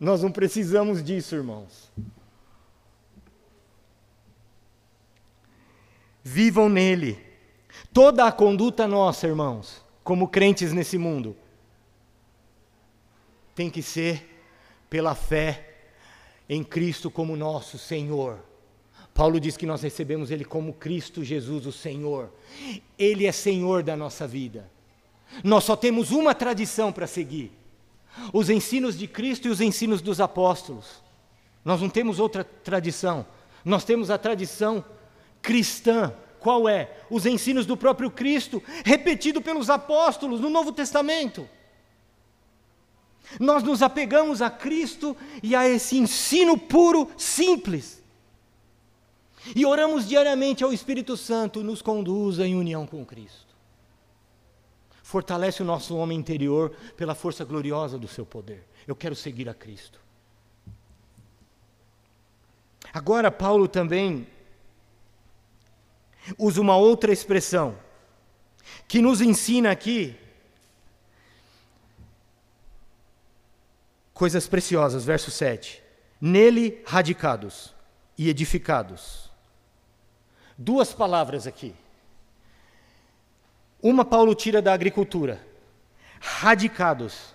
[SPEAKER 1] Nós não precisamos disso, irmãos. Vivam nele. Toda a conduta nossa, irmãos, como crentes nesse mundo, tem que ser pela fé em Cristo como nosso Senhor. Paulo diz que nós recebemos Ele como Cristo Jesus, o Senhor. Ele é Senhor da nossa vida. Nós só temos uma tradição para seguir: os ensinos de Cristo e os ensinos dos apóstolos. Nós não temos outra tradição. Nós temos a tradição cristã. Qual é? Os ensinos do próprio Cristo, repetido pelos apóstolos no Novo Testamento. Nós nos apegamos a Cristo e a esse ensino puro, simples. E oramos diariamente ao Espírito Santo, nos conduza em união com Cristo. Fortalece o nosso homem interior pela força gloriosa do seu poder. Eu quero seguir a Cristo. Agora, Paulo também usa uma outra expressão que nos ensina aqui coisas preciosas, verso 7. Nele radicados e edificados Duas palavras aqui. Uma Paulo tira da agricultura. Radicados.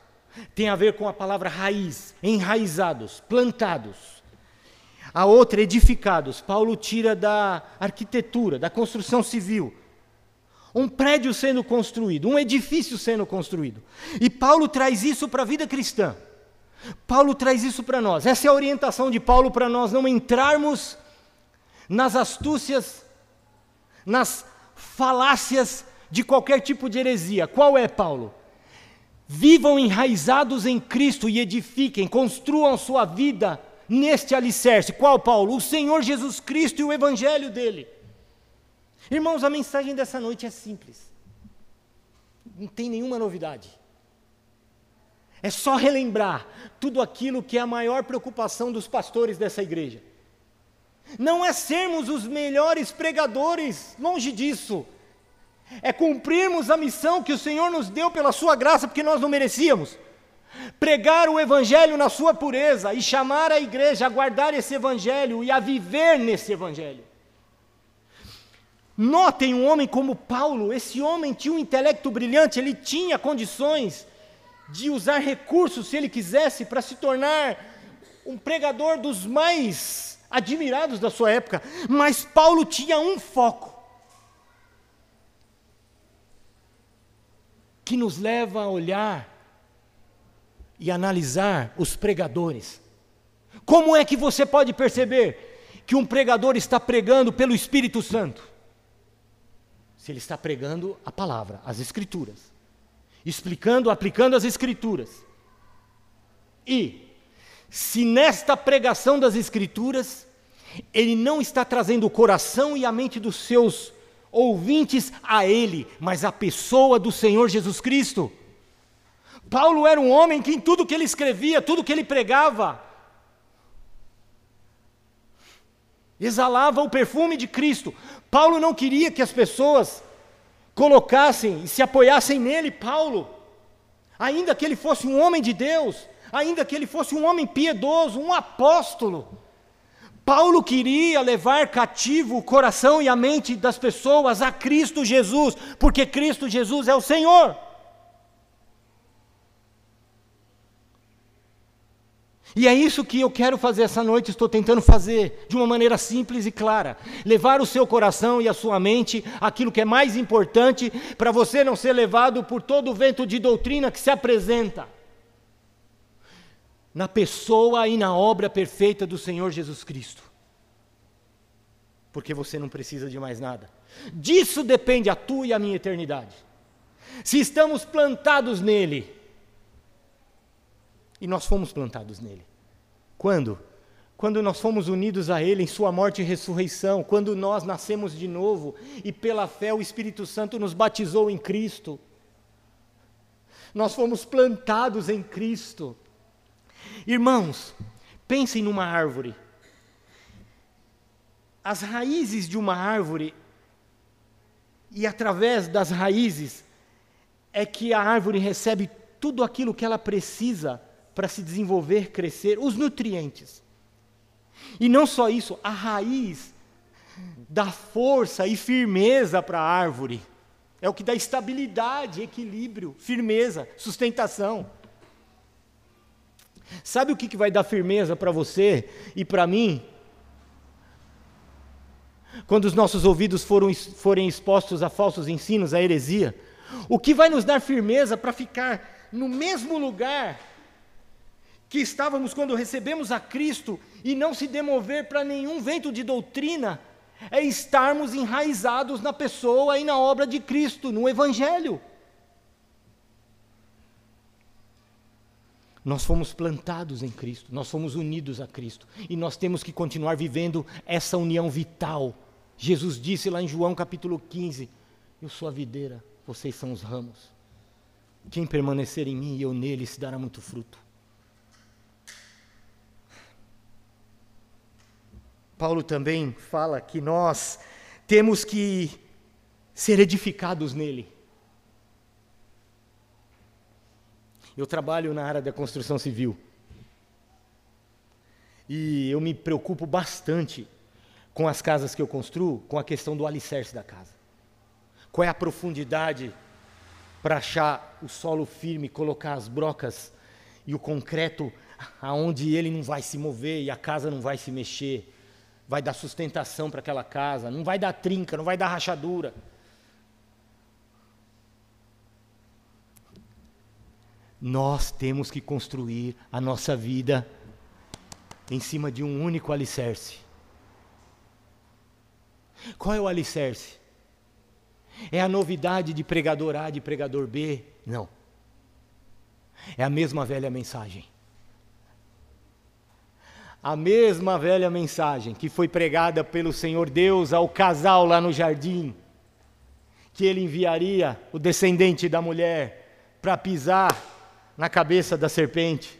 [SPEAKER 1] Tem a ver com a palavra raiz, enraizados, plantados. A outra, edificados. Paulo tira da arquitetura, da construção civil. Um prédio sendo construído, um edifício sendo construído. E Paulo traz isso para a vida cristã. Paulo traz isso para nós. Essa é a orientação de Paulo para nós não entrarmos nas astúcias, nas falácias de qualquer tipo de heresia. Qual é, Paulo? Vivam enraizados em Cristo e edifiquem, construam sua vida neste alicerce. Qual, Paulo? O Senhor Jesus Cristo e o Evangelho dele. Irmãos, a mensagem dessa noite é simples. Não tem nenhuma novidade. É só relembrar tudo aquilo que é a maior preocupação dos pastores dessa igreja. Não é sermos os melhores pregadores, longe disso. É cumprirmos a missão que o Senhor nos deu pela Sua graça, porque nós não merecíamos. Pregar o Evangelho na sua pureza e chamar a igreja a guardar esse Evangelho e a viver nesse Evangelho. Notem um homem como Paulo, esse homem tinha um intelecto brilhante, ele tinha condições de usar recursos, se ele quisesse, para se tornar um pregador dos mais admirados da sua época. Mas Paulo tinha um foco: que nos leva a olhar e analisar os pregadores. Como é que você pode perceber que um pregador está pregando pelo Espírito Santo? Se ele está pregando a palavra, as Escrituras explicando, aplicando as Escrituras. E, se nesta pregação das Escrituras, ele não está trazendo o coração e a mente dos seus ouvintes a ele, mas a pessoa do Senhor Jesus Cristo. Paulo era um homem que em tudo que ele escrevia, tudo que ele pregava, exalava o perfume de Cristo. Paulo não queria que as pessoas colocassem e se apoiassem nele, Paulo, ainda que ele fosse um homem de Deus, ainda que ele fosse um homem piedoso, um apóstolo. Paulo queria levar cativo o coração e a mente das pessoas a Cristo Jesus, porque Cristo Jesus é o Senhor. E é isso que eu quero fazer essa noite, estou tentando fazer de uma maneira simples e clara. Levar o seu coração e a sua mente aquilo que é mais importante para você não ser levado por todo o vento de doutrina que se apresenta. Na pessoa e na obra perfeita do Senhor Jesus Cristo. Porque você não precisa de mais nada. Disso depende a tua e a minha eternidade. Se estamos plantados nele, e nós fomos plantados nele. Quando? Quando nós fomos unidos a Ele em Sua morte e ressurreição, quando nós nascemos de novo e pela fé o Espírito Santo nos batizou em Cristo. Nós fomos plantados em Cristo. Irmãos, pensem numa árvore. As raízes de uma árvore, e através das raízes, é que a árvore recebe tudo aquilo que ela precisa para se desenvolver, crescer, os nutrientes. E não só isso, a raiz dá força e firmeza para a árvore. É o que dá estabilidade, equilíbrio, firmeza, sustentação. Sabe o que, que vai dar firmeza para você e para mim? Quando os nossos ouvidos foram, forem expostos a falsos ensinos, a heresia, o que vai nos dar firmeza para ficar no mesmo lugar que estávamos quando recebemos a Cristo e não se demover para nenhum vento de doutrina, é estarmos enraizados na pessoa e na obra de Cristo, no Evangelho. Nós fomos plantados em Cristo, nós fomos unidos a Cristo e nós temos que continuar vivendo essa união vital. Jesus disse lá em João capítulo 15: Eu sou a videira, vocês são os ramos. Quem permanecer em mim e eu nele se dará muito fruto. Paulo também fala que nós temos que ser edificados nele. Eu trabalho na área da construção civil. E eu me preocupo bastante com as casas que eu construo, com a questão do alicerce da casa. Qual é a profundidade para achar o solo firme, colocar as brocas e o concreto aonde ele não vai se mover e a casa não vai se mexer vai dar sustentação para aquela casa, não vai dar trinca, não vai dar rachadura. Nós temos que construir a nossa vida em cima de um único alicerce. Qual é o alicerce? É a novidade de pregador A, de pregador B? Não. É a mesma velha mensagem. A mesma velha mensagem que foi pregada pelo Senhor Deus ao casal lá no jardim, que ele enviaria o descendente da mulher para pisar na cabeça da serpente.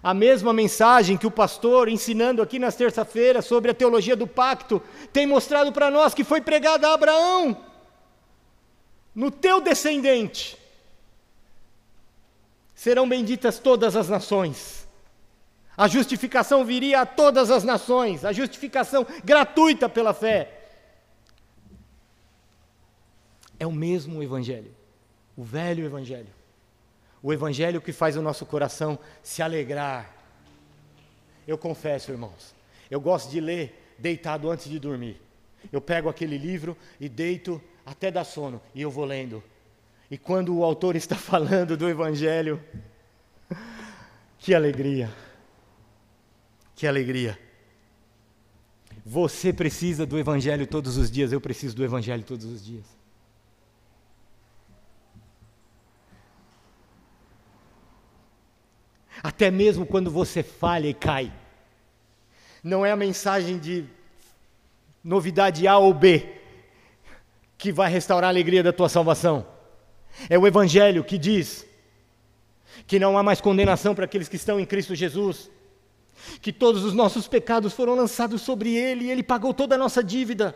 [SPEAKER 1] A mesma mensagem que o pastor, ensinando aqui nas terça-feiras sobre a teologia do pacto, tem mostrado para nós que foi pregada a Abraão, no teu descendente serão benditas todas as nações. A justificação viria a todas as nações, a justificação gratuita pela fé. É o mesmo Evangelho, o velho Evangelho. O Evangelho que faz o nosso coração se alegrar. Eu confesso, irmãos, eu gosto de ler deitado antes de dormir. Eu pego aquele livro e deito até dar sono e eu vou lendo. E quando o autor está falando do Evangelho, que alegria, que alegria. Você precisa do Evangelho todos os dias, eu preciso do Evangelho todos os dias. Até mesmo quando você falha e cai, não é a mensagem de novidade A ou B que vai restaurar a alegria da tua salvação. É o Evangelho que diz que não há mais condenação para aqueles que estão em Cristo Jesus, que todos os nossos pecados foram lançados sobre Ele e Ele pagou toda a nossa dívida.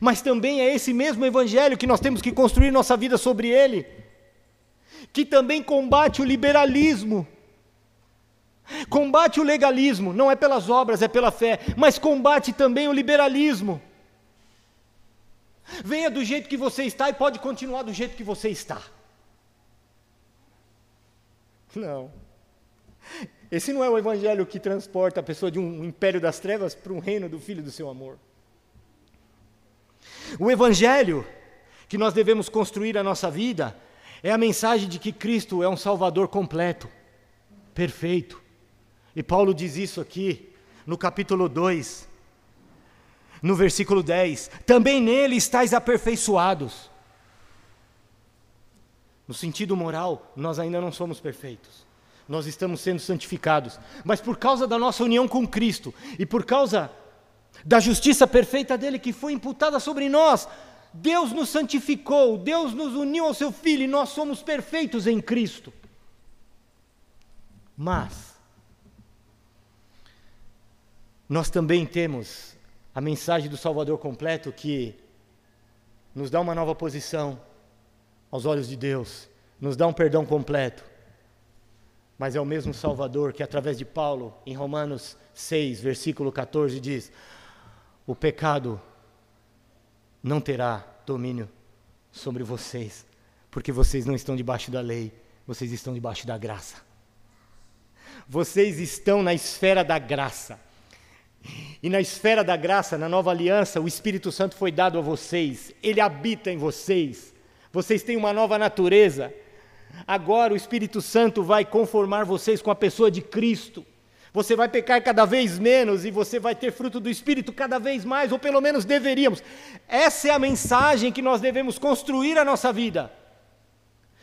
[SPEAKER 1] Mas também é esse mesmo Evangelho que nós temos que construir nossa vida sobre Ele, que também combate o liberalismo, combate o legalismo, não é pelas obras, é pela fé, mas combate também o liberalismo. Venha do jeito que você está e pode continuar do jeito que você está. Não. Esse não é o evangelho que transporta a pessoa de um império das trevas para um reino do filho do seu amor. O evangelho que nós devemos construir a nossa vida é a mensagem de que Cristo é um salvador completo, perfeito. E Paulo diz isso aqui no capítulo 2, no versículo 10: também nele estáis aperfeiçoados. No sentido moral, nós ainda não somos perfeitos. Nós estamos sendo santificados. Mas por causa da nossa união com Cristo e por causa da justiça perfeita dele que foi imputada sobre nós, Deus nos santificou, Deus nos uniu ao seu Filho e nós somos perfeitos em Cristo. Mas, nós também temos a mensagem do Salvador completo que nos dá uma nova posição aos olhos de Deus, nos dá um perdão completo. Mas é o mesmo Salvador que, através de Paulo, em Romanos 6, versículo 14, diz: O pecado não terá domínio sobre vocês, porque vocês não estão debaixo da lei, vocês estão debaixo da graça. Vocês estão na esfera da graça. E na esfera da graça, na nova aliança, o Espírito Santo foi dado a vocês, ele habita em vocês, vocês têm uma nova natureza. Agora o Espírito Santo vai conformar vocês com a pessoa de Cristo. Você vai pecar cada vez menos e você vai ter fruto do Espírito cada vez mais, ou pelo menos deveríamos. Essa é a mensagem que nós devemos construir a nossa vida.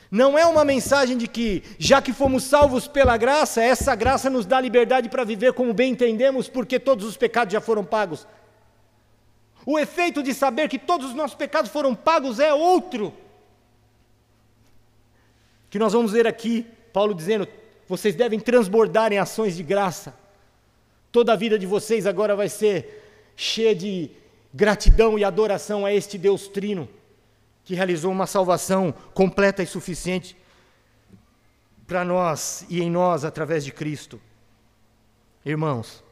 [SPEAKER 1] Não é uma mensagem de que, já que fomos salvos pela graça, essa graça nos dá liberdade para viver como bem entendemos, porque todos os pecados já foram pagos. O efeito de saber que todos os nossos pecados foram pagos é outro. Que nós vamos ver aqui, Paulo dizendo: vocês devem transbordar em ações de graça. Toda a vida de vocês agora vai ser cheia de gratidão e adoração a este Deus Trino que realizou uma salvação completa e suficiente para nós e em nós através de Cristo. Irmãos,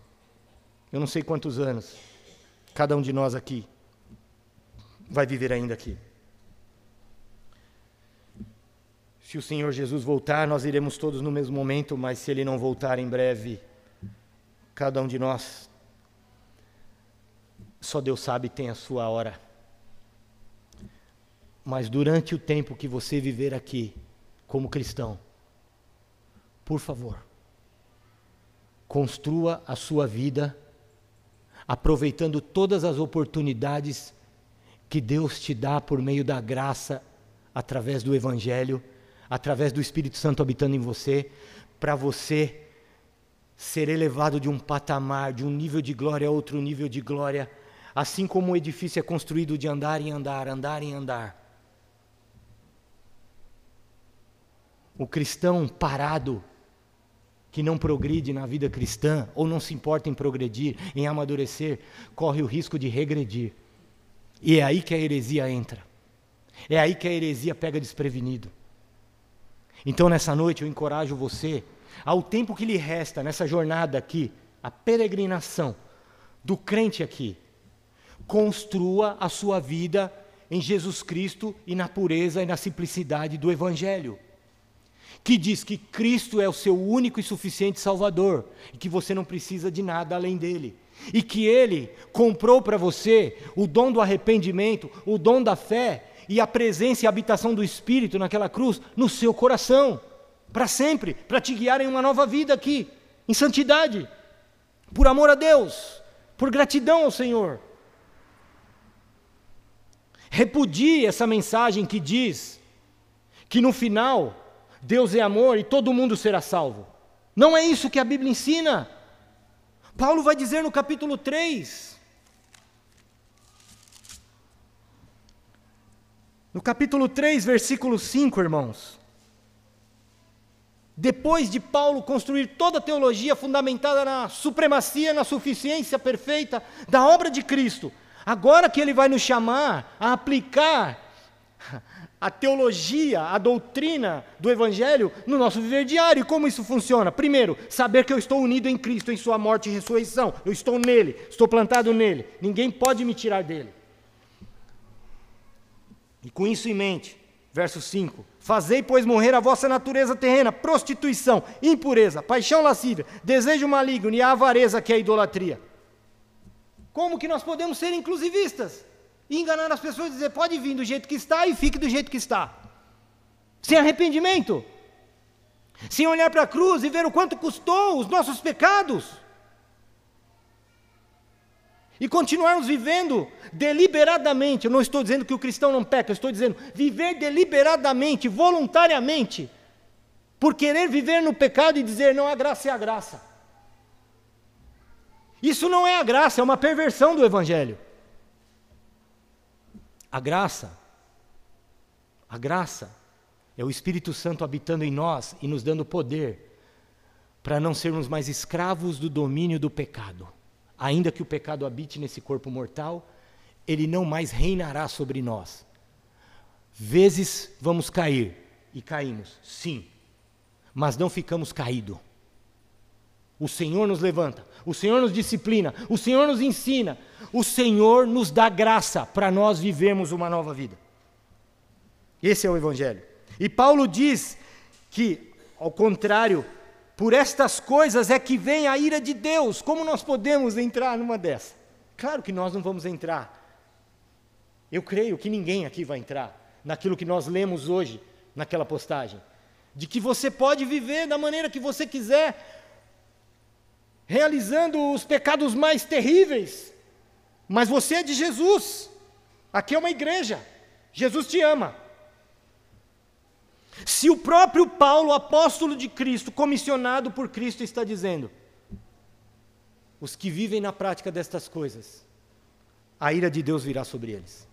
[SPEAKER 1] eu não sei quantos anos cada um de nós aqui vai viver ainda aqui. Se o Senhor Jesus voltar, nós iremos todos no mesmo momento, mas se ele não voltar em breve, cada um de nós, só Deus sabe tem a sua hora. Mas durante o tempo que você viver aqui, como cristão, por favor, construa a sua vida aproveitando todas as oportunidades que Deus te dá por meio da graça, através do Evangelho, através do Espírito Santo habitando em você, para você ser elevado de um patamar, de um nível de glória a outro nível de glória, assim como o edifício é construído de andar em andar, andar em andar. O cristão parado, que não progride na vida cristã, ou não se importa em progredir, em amadurecer, corre o risco de regredir. E é aí que a heresia entra. É aí que a heresia pega desprevenido. Então, nessa noite, eu encorajo você, ao tempo que lhe resta nessa jornada aqui, a peregrinação do crente aqui, construa a sua vida em Jesus Cristo e na pureza e na simplicidade do Evangelho que diz que Cristo é o seu único e suficiente Salvador e que você não precisa de nada além dele. E que ele comprou para você o dom do arrependimento, o dom da fé e a presença e a habitação do Espírito naquela cruz no seu coração, para sempre, para te guiar em uma nova vida aqui, em santidade, por amor a Deus, por gratidão ao Senhor. Repudie essa mensagem que diz que no final Deus é amor e todo mundo será salvo. Não é isso que a Bíblia ensina. Paulo vai dizer no capítulo 3. No capítulo 3, versículo 5, irmãos. Depois de Paulo construir toda a teologia fundamentada na supremacia, na suficiência perfeita da obra de Cristo, agora que ele vai nos chamar a aplicar a teologia, a doutrina do Evangelho no nosso viver diário. E como isso funciona? Primeiro, saber que eu estou unido em Cristo, em Sua morte e ressurreição. Eu estou nele, estou plantado nele. Ninguém pode me tirar dele. E com isso em mente, verso 5: Fazei, pois, morrer a vossa natureza terrena, prostituição, impureza, paixão lascívia, desejo maligno e a avareza que é a idolatria. Como que nós podemos ser inclusivistas? e enganar as pessoas e dizer: pode vir do jeito que está e fique do jeito que está. Sem arrependimento. Sem olhar para a cruz e ver o quanto custou os nossos pecados. E continuarmos vivendo deliberadamente. Eu não estou dizendo que o cristão não peca, eu estou dizendo viver deliberadamente, voluntariamente, por querer viver no pecado e dizer não, a graça é a graça. Isso não é a graça, é uma perversão do Evangelho. A graça, a graça é o Espírito Santo habitando em nós e nos dando poder para não sermos mais escravos do domínio do pecado. Ainda que o pecado habite nesse corpo mortal, ele não mais reinará sobre nós. Vezes vamos cair e caímos, sim, mas não ficamos caídos. O Senhor nos levanta, o Senhor nos disciplina, o Senhor nos ensina, o Senhor nos dá graça para nós vivermos uma nova vida. Esse é o Evangelho. E Paulo diz que, ao contrário, por estas coisas é que vem a ira de Deus. Como nós podemos entrar numa dessa? Claro que nós não vamos entrar. Eu creio que ninguém aqui vai entrar naquilo que nós lemos hoje, naquela postagem. De que você pode viver da maneira que você quiser, realizando os pecados mais terríveis, mas você é de Jesus. Aqui é uma igreja. Jesus te ama. Se o próprio Paulo, apóstolo de Cristo, comissionado por Cristo, está dizendo: os que vivem na prática destas coisas, a ira de Deus virá sobre eles.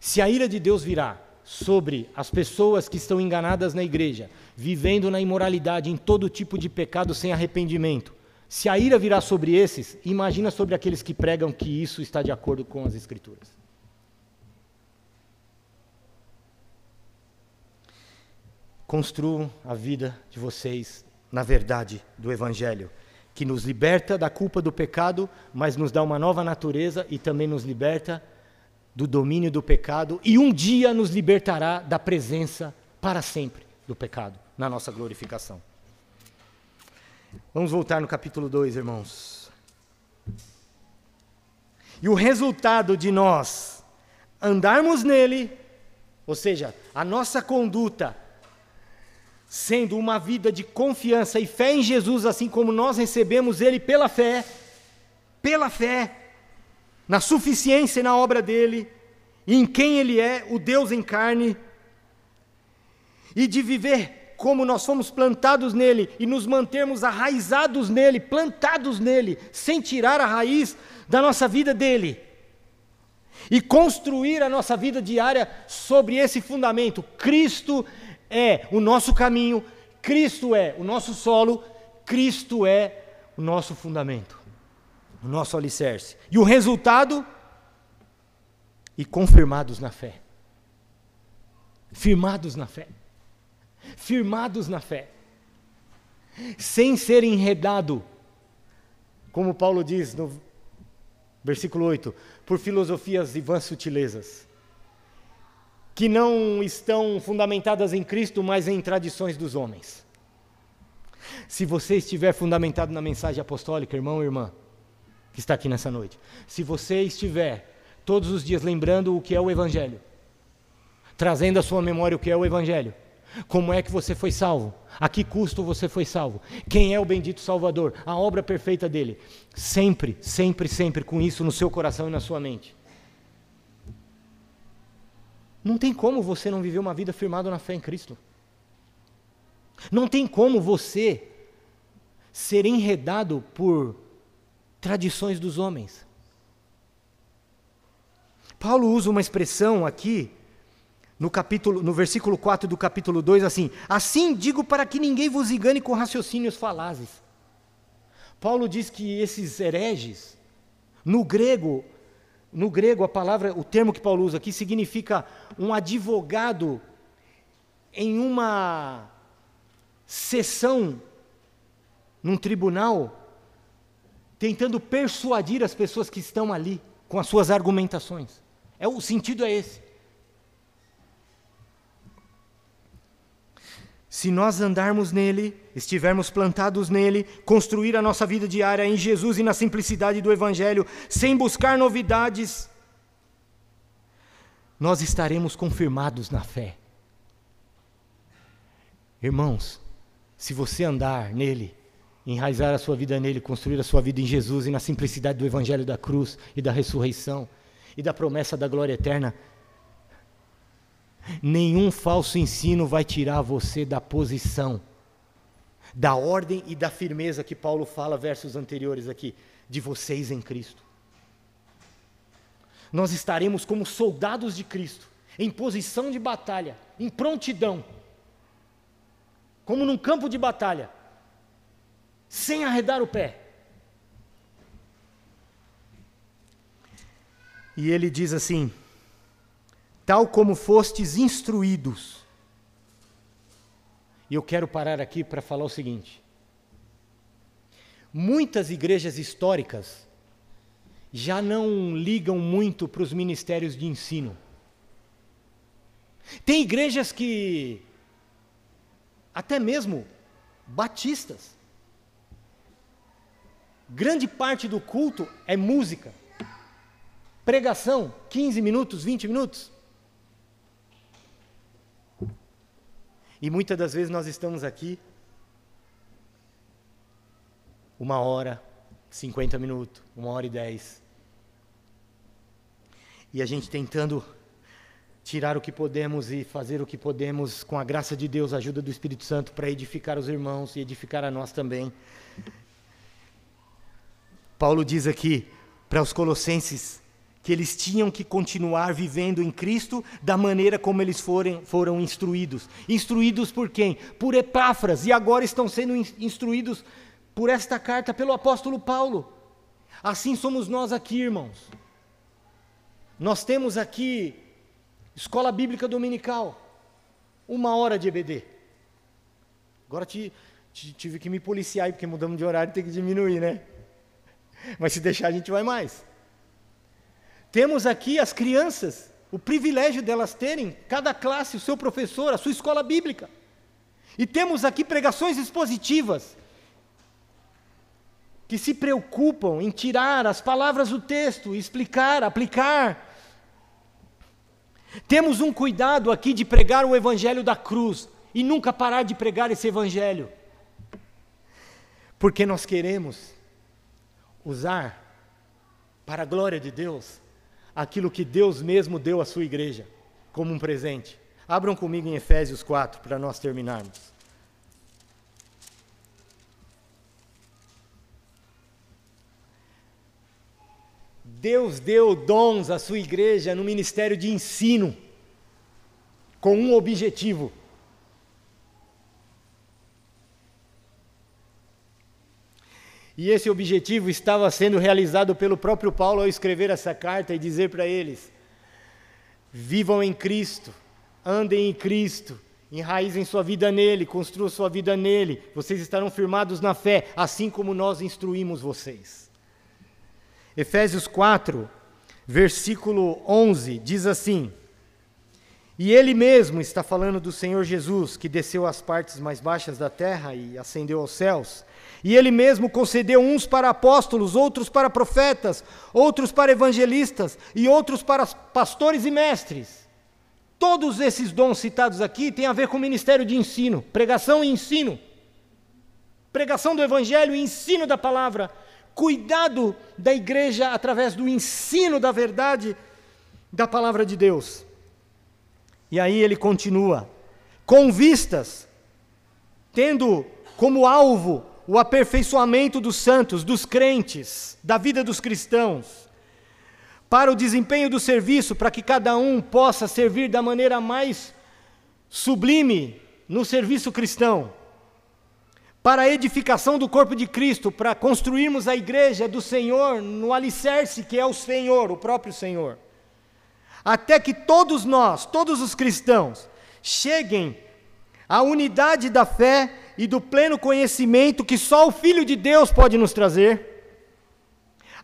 [SPEAKER 1] Se a ira de Deus virá sobre as pessoas que estão enganadas na igreja, vivendo na imoralidade, em todo tipo de pecado sem arrependimento. Se a ira virá sobre esses, imagina sobre aqueles que pregam que isso está de acordo com as Escrituras. Construam a vida de vocês na verdade do Evangelho, que nos liberta da culpa do pecado, mas nos dá uma nova natureza e também nos liberta do domínio do pecado e um dia nos libertará da presença para sempre do pecado na nossa glorificação. Vamos voltar no capítulo 2, irmãos. E o resultado de nós andarmos nele, Ou seja, a nossa conduta sendo uma vida de confiança e fé em Jesus, assim como nós recebemos Ele pela fé, pela fé, na suficiência na obra dele, e em quem Ele é, o Deus em carne, e de viver como nós fomos plantados nele e nos mantermos arraizados nele, plantados nele, sem tirar a raiz da nossa vida dele. E construir a nossa vida diária sobre esse fundamento. Cristo é o nosso caminho, Cristo é o nosso solo, Cristo é o nosso fundamento, o nosso alicerce. E o resultado? E confirmados na fé. Firmados na fé. Firmados na fé. Sem ser enredado, como Paulo diz no versículo 8, por filosofias e vãs sutilezas que não estão fundamentadas em Cristo, mas em tradições dos homens. Se você estiver fundamentado na mensagem apostólica, irmão e irmã, que está aqui nessa noite, se você estiver todos os dias lembrando o que é o Evangelho, trazendo à sua memória o que é o Evangelho, como é que você foi salvo? A que custo você foi salvo? Quem é o bendito Salvador? A obra perfeita dele. Sempre, sempre, sempre com isso no seu coração e na sua mente. Não tem como você não viver uma vida firmada na fé em Cristo. Não tem como você ser enredado por tradições dos homens. Paulo usa uma expressão aqui no capítulo, no versículo 4 do capítulo 2 assim: "Assim digo para que ninguém vos engane com raciocínios falazes". Paulo diz que esses hereges no grego no grego, a palavra, o termo que Paulo usa aqui significa um advogado em uma sessão num tribunal, tentando persuadir as pessoas que estão ali com as suas argumentações. É o sentido é esse. Se nós andarmos nele, estivermos plantados nele, construir a nossa vida diária em Jesus e na simplicidade do Evangelho, sem buscar novidades, nós estaremos confirmados na fé. Irmãos, se você andar nele, enraizar a sua vida nele, construir a sua vida em Jesus e na simplicidade do Evangelho da cruz e da ressurreição e da promessa da glória eterna, Nenhum falso ensino vai tirar você da posição, da ordem e da firmeza que Paulo fala, versos anteriores aqui, de vocês em Cristo. Nós estaremos como soldados de Cristo, em posição de batalha, em prontidão, como num campo de batalha, sem arredar o pé. E ele diz assim: tal como fostes instruídos. E eu quero parar aqui para falar o seguinte: muitas igrejas históricas já não ligam muito para os ministérios de ensino. Tem igrejas que, até mesmo batistas, grande parte do culto é música, pregação, 15 minutos, 20 minutos. E muitas das vezes nós estamos aqui uma hora, 50 minutos, uma hora e dez. E a gente tentando tirar o que podemos e fazer o que podemos com a graça de Deus, a ajuda do Espírito Santo para edificar os irmãos e edificar a nós também. Paulo diz aqui para os colossenses que eles tinham que continuar vivendo em Cristo da maneira como eles foram, foram instruídos. Instruídos por quem? Por Epáfras, e agora estão sendo instruídos por esta carta pelo apóstolo Paulo. Assim somos nós aqui, irmãos. Nós temos aqui escola bíblica dominical, uma hora de EBD. Agora tive que me policiar, porque mudamos de horário tem que diminuir, né? Mas se deixar a gente vai mais. Temos aqui as crianças, o privilégio delas terem, cada classe, o seu professor, a sua escola bíblica. E temos aqui pregações expositivas, que se preocupam em tirar as palavras do texto, explicar, aplicar. Temos um cuidado aqui de pregar o evangelho da cruz e nunca parar de pregar esse evangelho. Porque nós queremos usar para a glória de Deus aquilo que Deus mesmo deu à sua igreja como um presente. Abram comigo em Efésios 4 para nós terminarmos. Deus deu dons à sua igreja no ministério de ensino, com um objetivo. E esse objetivo estava sendo realizado pelo próprio Paulo ao escrever essa carta e dizer para eles: vivam em Cristo, andem em Cristo, enraizem sua vida nele, construam sua vida nele, vocês estarão firmados na fé, assim como nós instruímos vocês. Efésios 4, versículo 11, diz assim: E ele mesmo está falando do Senhor Jesus, que desceu às partes mais baixas da terra e ascendeu aos céus. E ele mesmo concedeu uns para apóstolos, outros para profetas, outros para evangelistas e outros para pastores e mestres. Todos esses dons citados aqui têm a ver com o ministério de ensino, pregação e ensino. Pregação do evangelho e ensino da palavra cuidado da igreja através do ensino da verdade da palavra de Deus. E aí ele continua: com vistas, tendo como alvo o aperfeiçoamento dos santos, dos crentes, da vida dos cristãos, para o desempenho do serviço, para que cada um possa servir da maneira mais sublime no serviço cristão para a edificação do corpo de Cristo, para construirmos a igreja do Senhor no alicerce que é o Senhor, o próprio Senhor. Até que todos nós, todos os cristãos, cheguem à unidade da fé e do pleno conhecimento que só o Filho de Deus pode nos trazer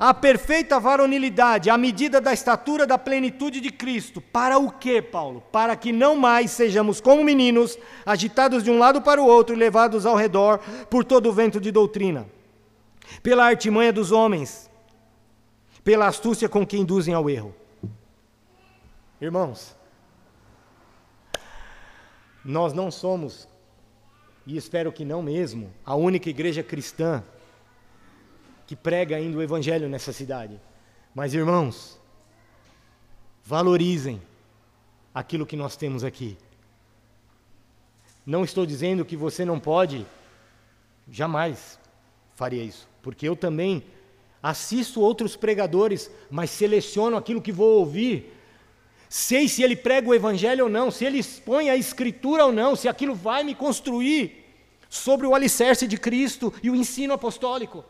[SPEAKER 1] a perfeita varonilidade, à medida da estatura da plenitude de Cristo. Para o quê, Paulo? Para que não mais sejamos como meninos, agitados de um lado para o outro e levados ao redor por todo o vento de doutrina, pela artimanha dos homens, pela astúcia com que induzem ao erro. Irmãos, nós não somos, e espero que não mesmo, a única igreja cristã que prega ainda o Evangelho nessa cidade. Mas, irmãos, valorizem aquilo que nós temos aqui. Não estou dizendo que você não pode, jamais faria isso, porque eu também assisto outros pregadores, mas seleciono aquilo que vou ouvir. Sei se ele prega o evangelho ou não, se ele expõe a escritura ou não, se aquilo vai me construir sobre o alicerce de Cristo e o ensino apostólico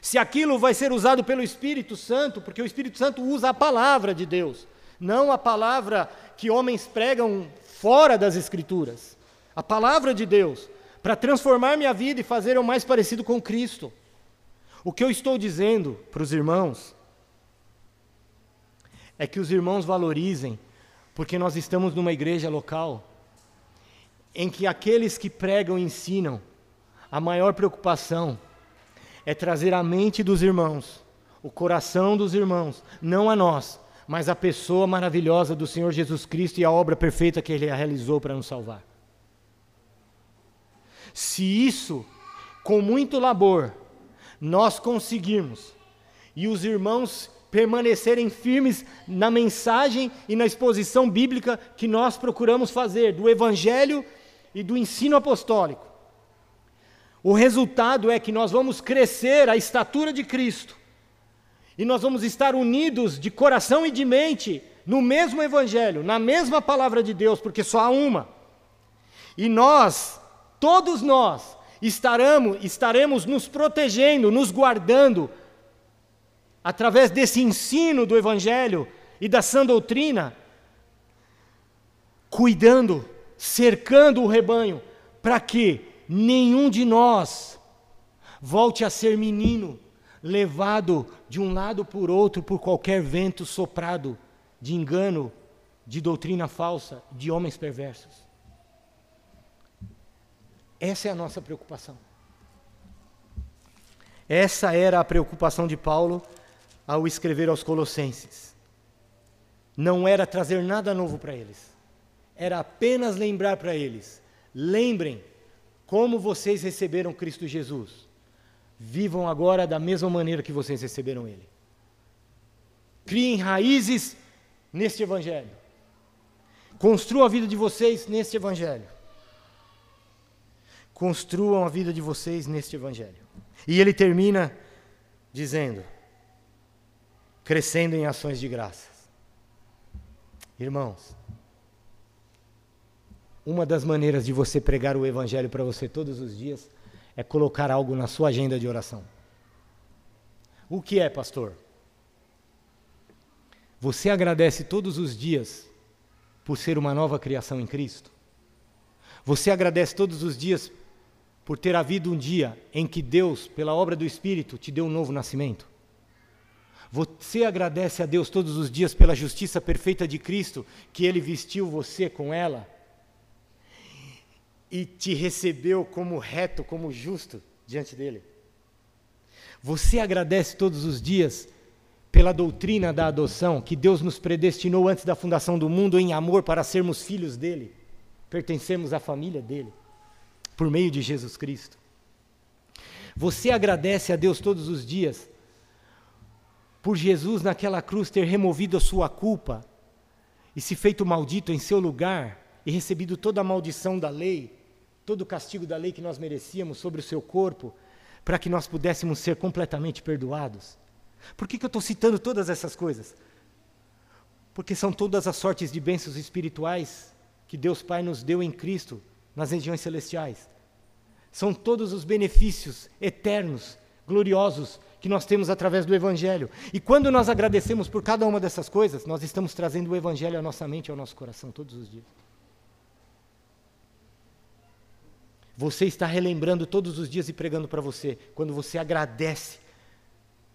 [SPEAKER 1] se aquilo vai ser usado pelo Espírito Santo, porque o Espírito Santo usa a palavra de Deus, não a palavra que homens pregam fora das Escrituras. A palavra de Deus, para transformar minha vida e fazer eu mais parecido com Cristo. O que eu estou dizendo para os irmãos é que os irmãos valorizem, porque nós estamos numa igreja local em que aqueles que pregam e ensinam, a maior preocupação é trazer a mente dos irmãos, o coração dos irmãos, não a nós, mas a pessoa maravilhosa do Senhor Jesus Cristo e a obra perfeita que Ele realizou para nos salvar. Se isso, com muito labor, nós conseguirmos, e os irmãos permanecerem firmes na mensagem e na exposição bíblica que nós procuramos fazer, do Evangelho e do ensino apostólico, o resultado é que nós vamos crescer a estatura de Cristo. E nós vamos estar unidos de coração e de mente no mesmo Evangelho, na mesma palavra de Deus, porque só há uma. E nós, todos nós, estaremos, estaremos nos protegendo, nos guardando, através desse ensino do Evangelho e da sã doutrina, cuidando, cercando o rebanho, para que nenhum de nós volte a ser menino, levado de um lado por outro por qualquer vento soprado de engano, de doutrina falsa, de homens perversos. Essa é a nossa preocupação. Essa era a preocupação de Paulo ao escrever aos Colossenses. não era trazer nada novo para eles, era apenas lembrar para eles: lembrem como vocês receberam Cristo Jesus. Vivam agora da mesma maneira que vocês receberam Ele. Criem raízes neste Evangelho. Construam a vida de vocês neste Evangelho. Construam a vida de vocês neste Evangelho. E ele termina dizendo: crescendo em ações de graças. Irmãos, uma das maneiras de você pregar o Evangelho para você todos os dias é colocar algo na sua agenda de oração. O que é, pastor? Você agradece todos os dias por ser uma nova criação em Cristo? Você agradece todos os dias por ter havido um dia em que Deus, pela obra do Espírito, te deu um novo nascimento? Você agradece a Deus todos os dias pela justiça perfeita de Cristo, que Ele vestiu você com ela e te recebeu como reto, como justo diante dele? Você agradece todos os dias pela doutrina da adoção, que Deus nos predestinou antes da fundação do mundo em amor para sermos filhos dele, pertencemos à família dele, por meio de Jesus Cristo. Você agradece a Deus todos os dias por Jesus naquela cruz ter removido a sua culpa e se feito maldito em seu lugar e recebido toda a maldição da lei, todo o castigo da lei que nós merecíamos sobre o seu corpo, para que nós pudéssemos ser completamente perdoados. Por que, que eu estou citando todas essas coisas? Porque são todas as sortes de bênçãos espirituais que Deus Pai nos deu em Cristo nas regiões celestiais. São todos os benefícios eternos, gloriosos, que nós temos através do Evangelho. E quando nós agradecemos por cada uma dessas coisas, nós estamos trazendo o Evangelho à nossa mente e ao nosso coração todos os dias. Você está relembrando todos os dias e pregando para você, quando você agradece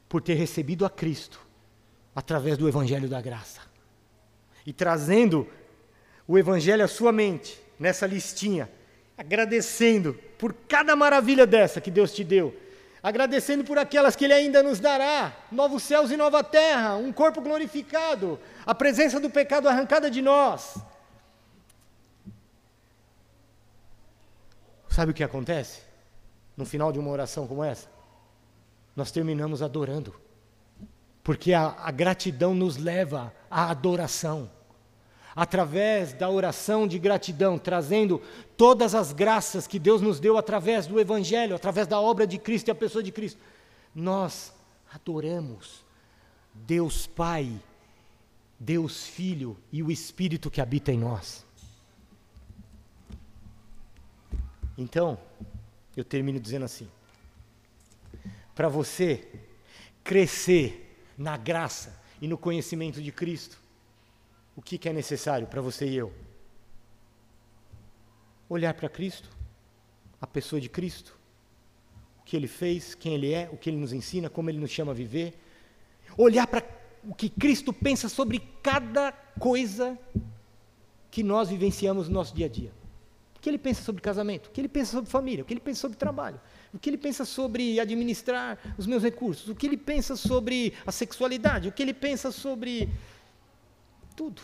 [SPEAKER 1] por ter recebido a Cristo através do Evangelho da Graça. E trazendo o Evangelho à sua mente, nessa listinha, agradecendo por cada maravilha dessa que Deus te deu, agradecendo por aquelas que Ele ainda nos dará: novos céus e nova terra, um corpo glorificado, a presença do pecado arrancada de nós. Sabe o que acontece? No final de uma oração como essa? Nós terminamos adorando. Porque a, a gratidão nos leva à adoração através da oração de gratidão, trazendo todas as graças que Deus nos deu através do Evangelho, através da obra de Cristo e a pessoa de Cristo, nós adoramos Deus Pai, Deus Filho e o Espírito que habita em nós. Então, eu termino dizendo assim: para você crescer na graça e no conhecimento de Cristo, o que, é necessário para você e eu? Olhar para Cristo, a pessoa de Cristo, o que ele fez, quem ele é, o que ele nos ensina, como ele nos chama a viver. Olhar para o que Cristo pensa sobre cada coisa que nós vivenciamos no nosso dia a dia. O que ele pensa sobre casamento, o que ele pensa sobre família, o que ele pensa sobre trabalho, o que ele pensa sobre administrar os meus recursos, o que ele pensa sobre a sexualidade, o que ele pensa sobre tudo.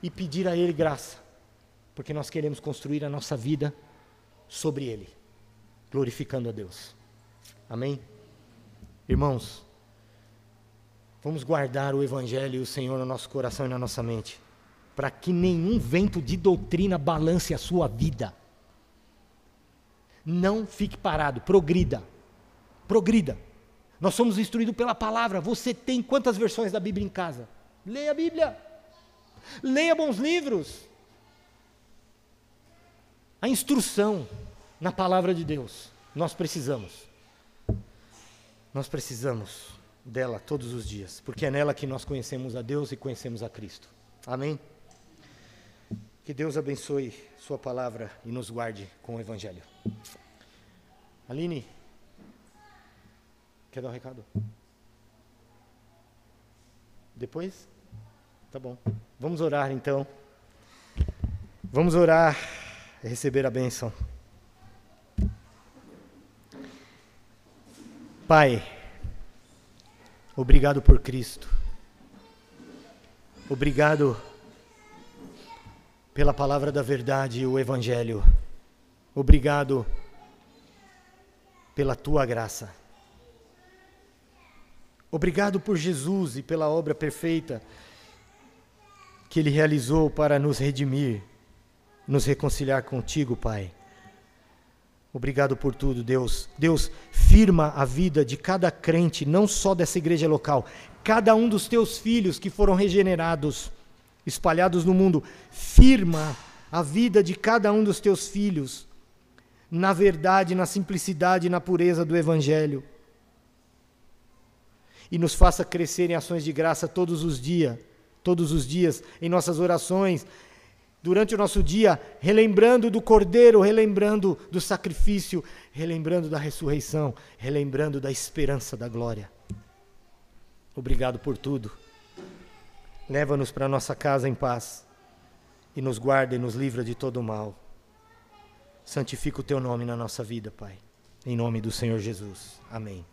[SPEAKER 1] E pedir a Ele graça, porque nós queremos construir a nossa vida sobre Ele, glorificando a Deus. Amém? Irmãos, vamos guardar o Evangelho e o Senhor no nosso coração e na nossa mente, para que nenhum vento de doutrina balance a sua vida. Não fique parado, progrida. Progrida. Nós somos instruídos pela palavra. Você tem quantas versões da Bíblia em casa? Leia a Bíblia. Leia bons livros. A instrução na palavra de Deus. Nós precisamos. Nós precisamos dela todos os dias, porque é nela que nós conhecemos a Deus e conhecemos a Cristo. Amém? Que Deus abençoe Sua palavra e nos guarde com o Evangelho. Aline. Quer dar um recado? Depois? Tá bom. Vamos orar então. Vamos orar e receber a bênção. Pai, obrigado por Cristo. Obrigado pela palavra da verdade e o Evangelho. Obrigado pela tua graça. Obrigado por Jesus e pela obra perfeita que ele realizou para nos redimir, nos reconciliar contigo, Pai. Obrigado por tudo, Deus. Deus, firma a vida de cada crente, não só dessa igreja local, cada um dos teus filhos que foram regenerados, espalhados no mundo, firma a vida de cada um dos teus filhos na verdade, na simplicidade e na pureza do Evangelho. E nos faça crescer em ações de graça todos os dias, todos os dias, em nossas orações, durante o nosso dia, relembrando do Cordeiro, relembrando do sacrifício, relembrando da ressurreição, relembrando da esperança da glória. Obrigado por tudo. Leva-nos para nossa casa em paz e nos guarda e nos livra de todo o mal. Santifica o teu nome na nossa vida, Pai. Em nome do Senhor Jesus. Amém.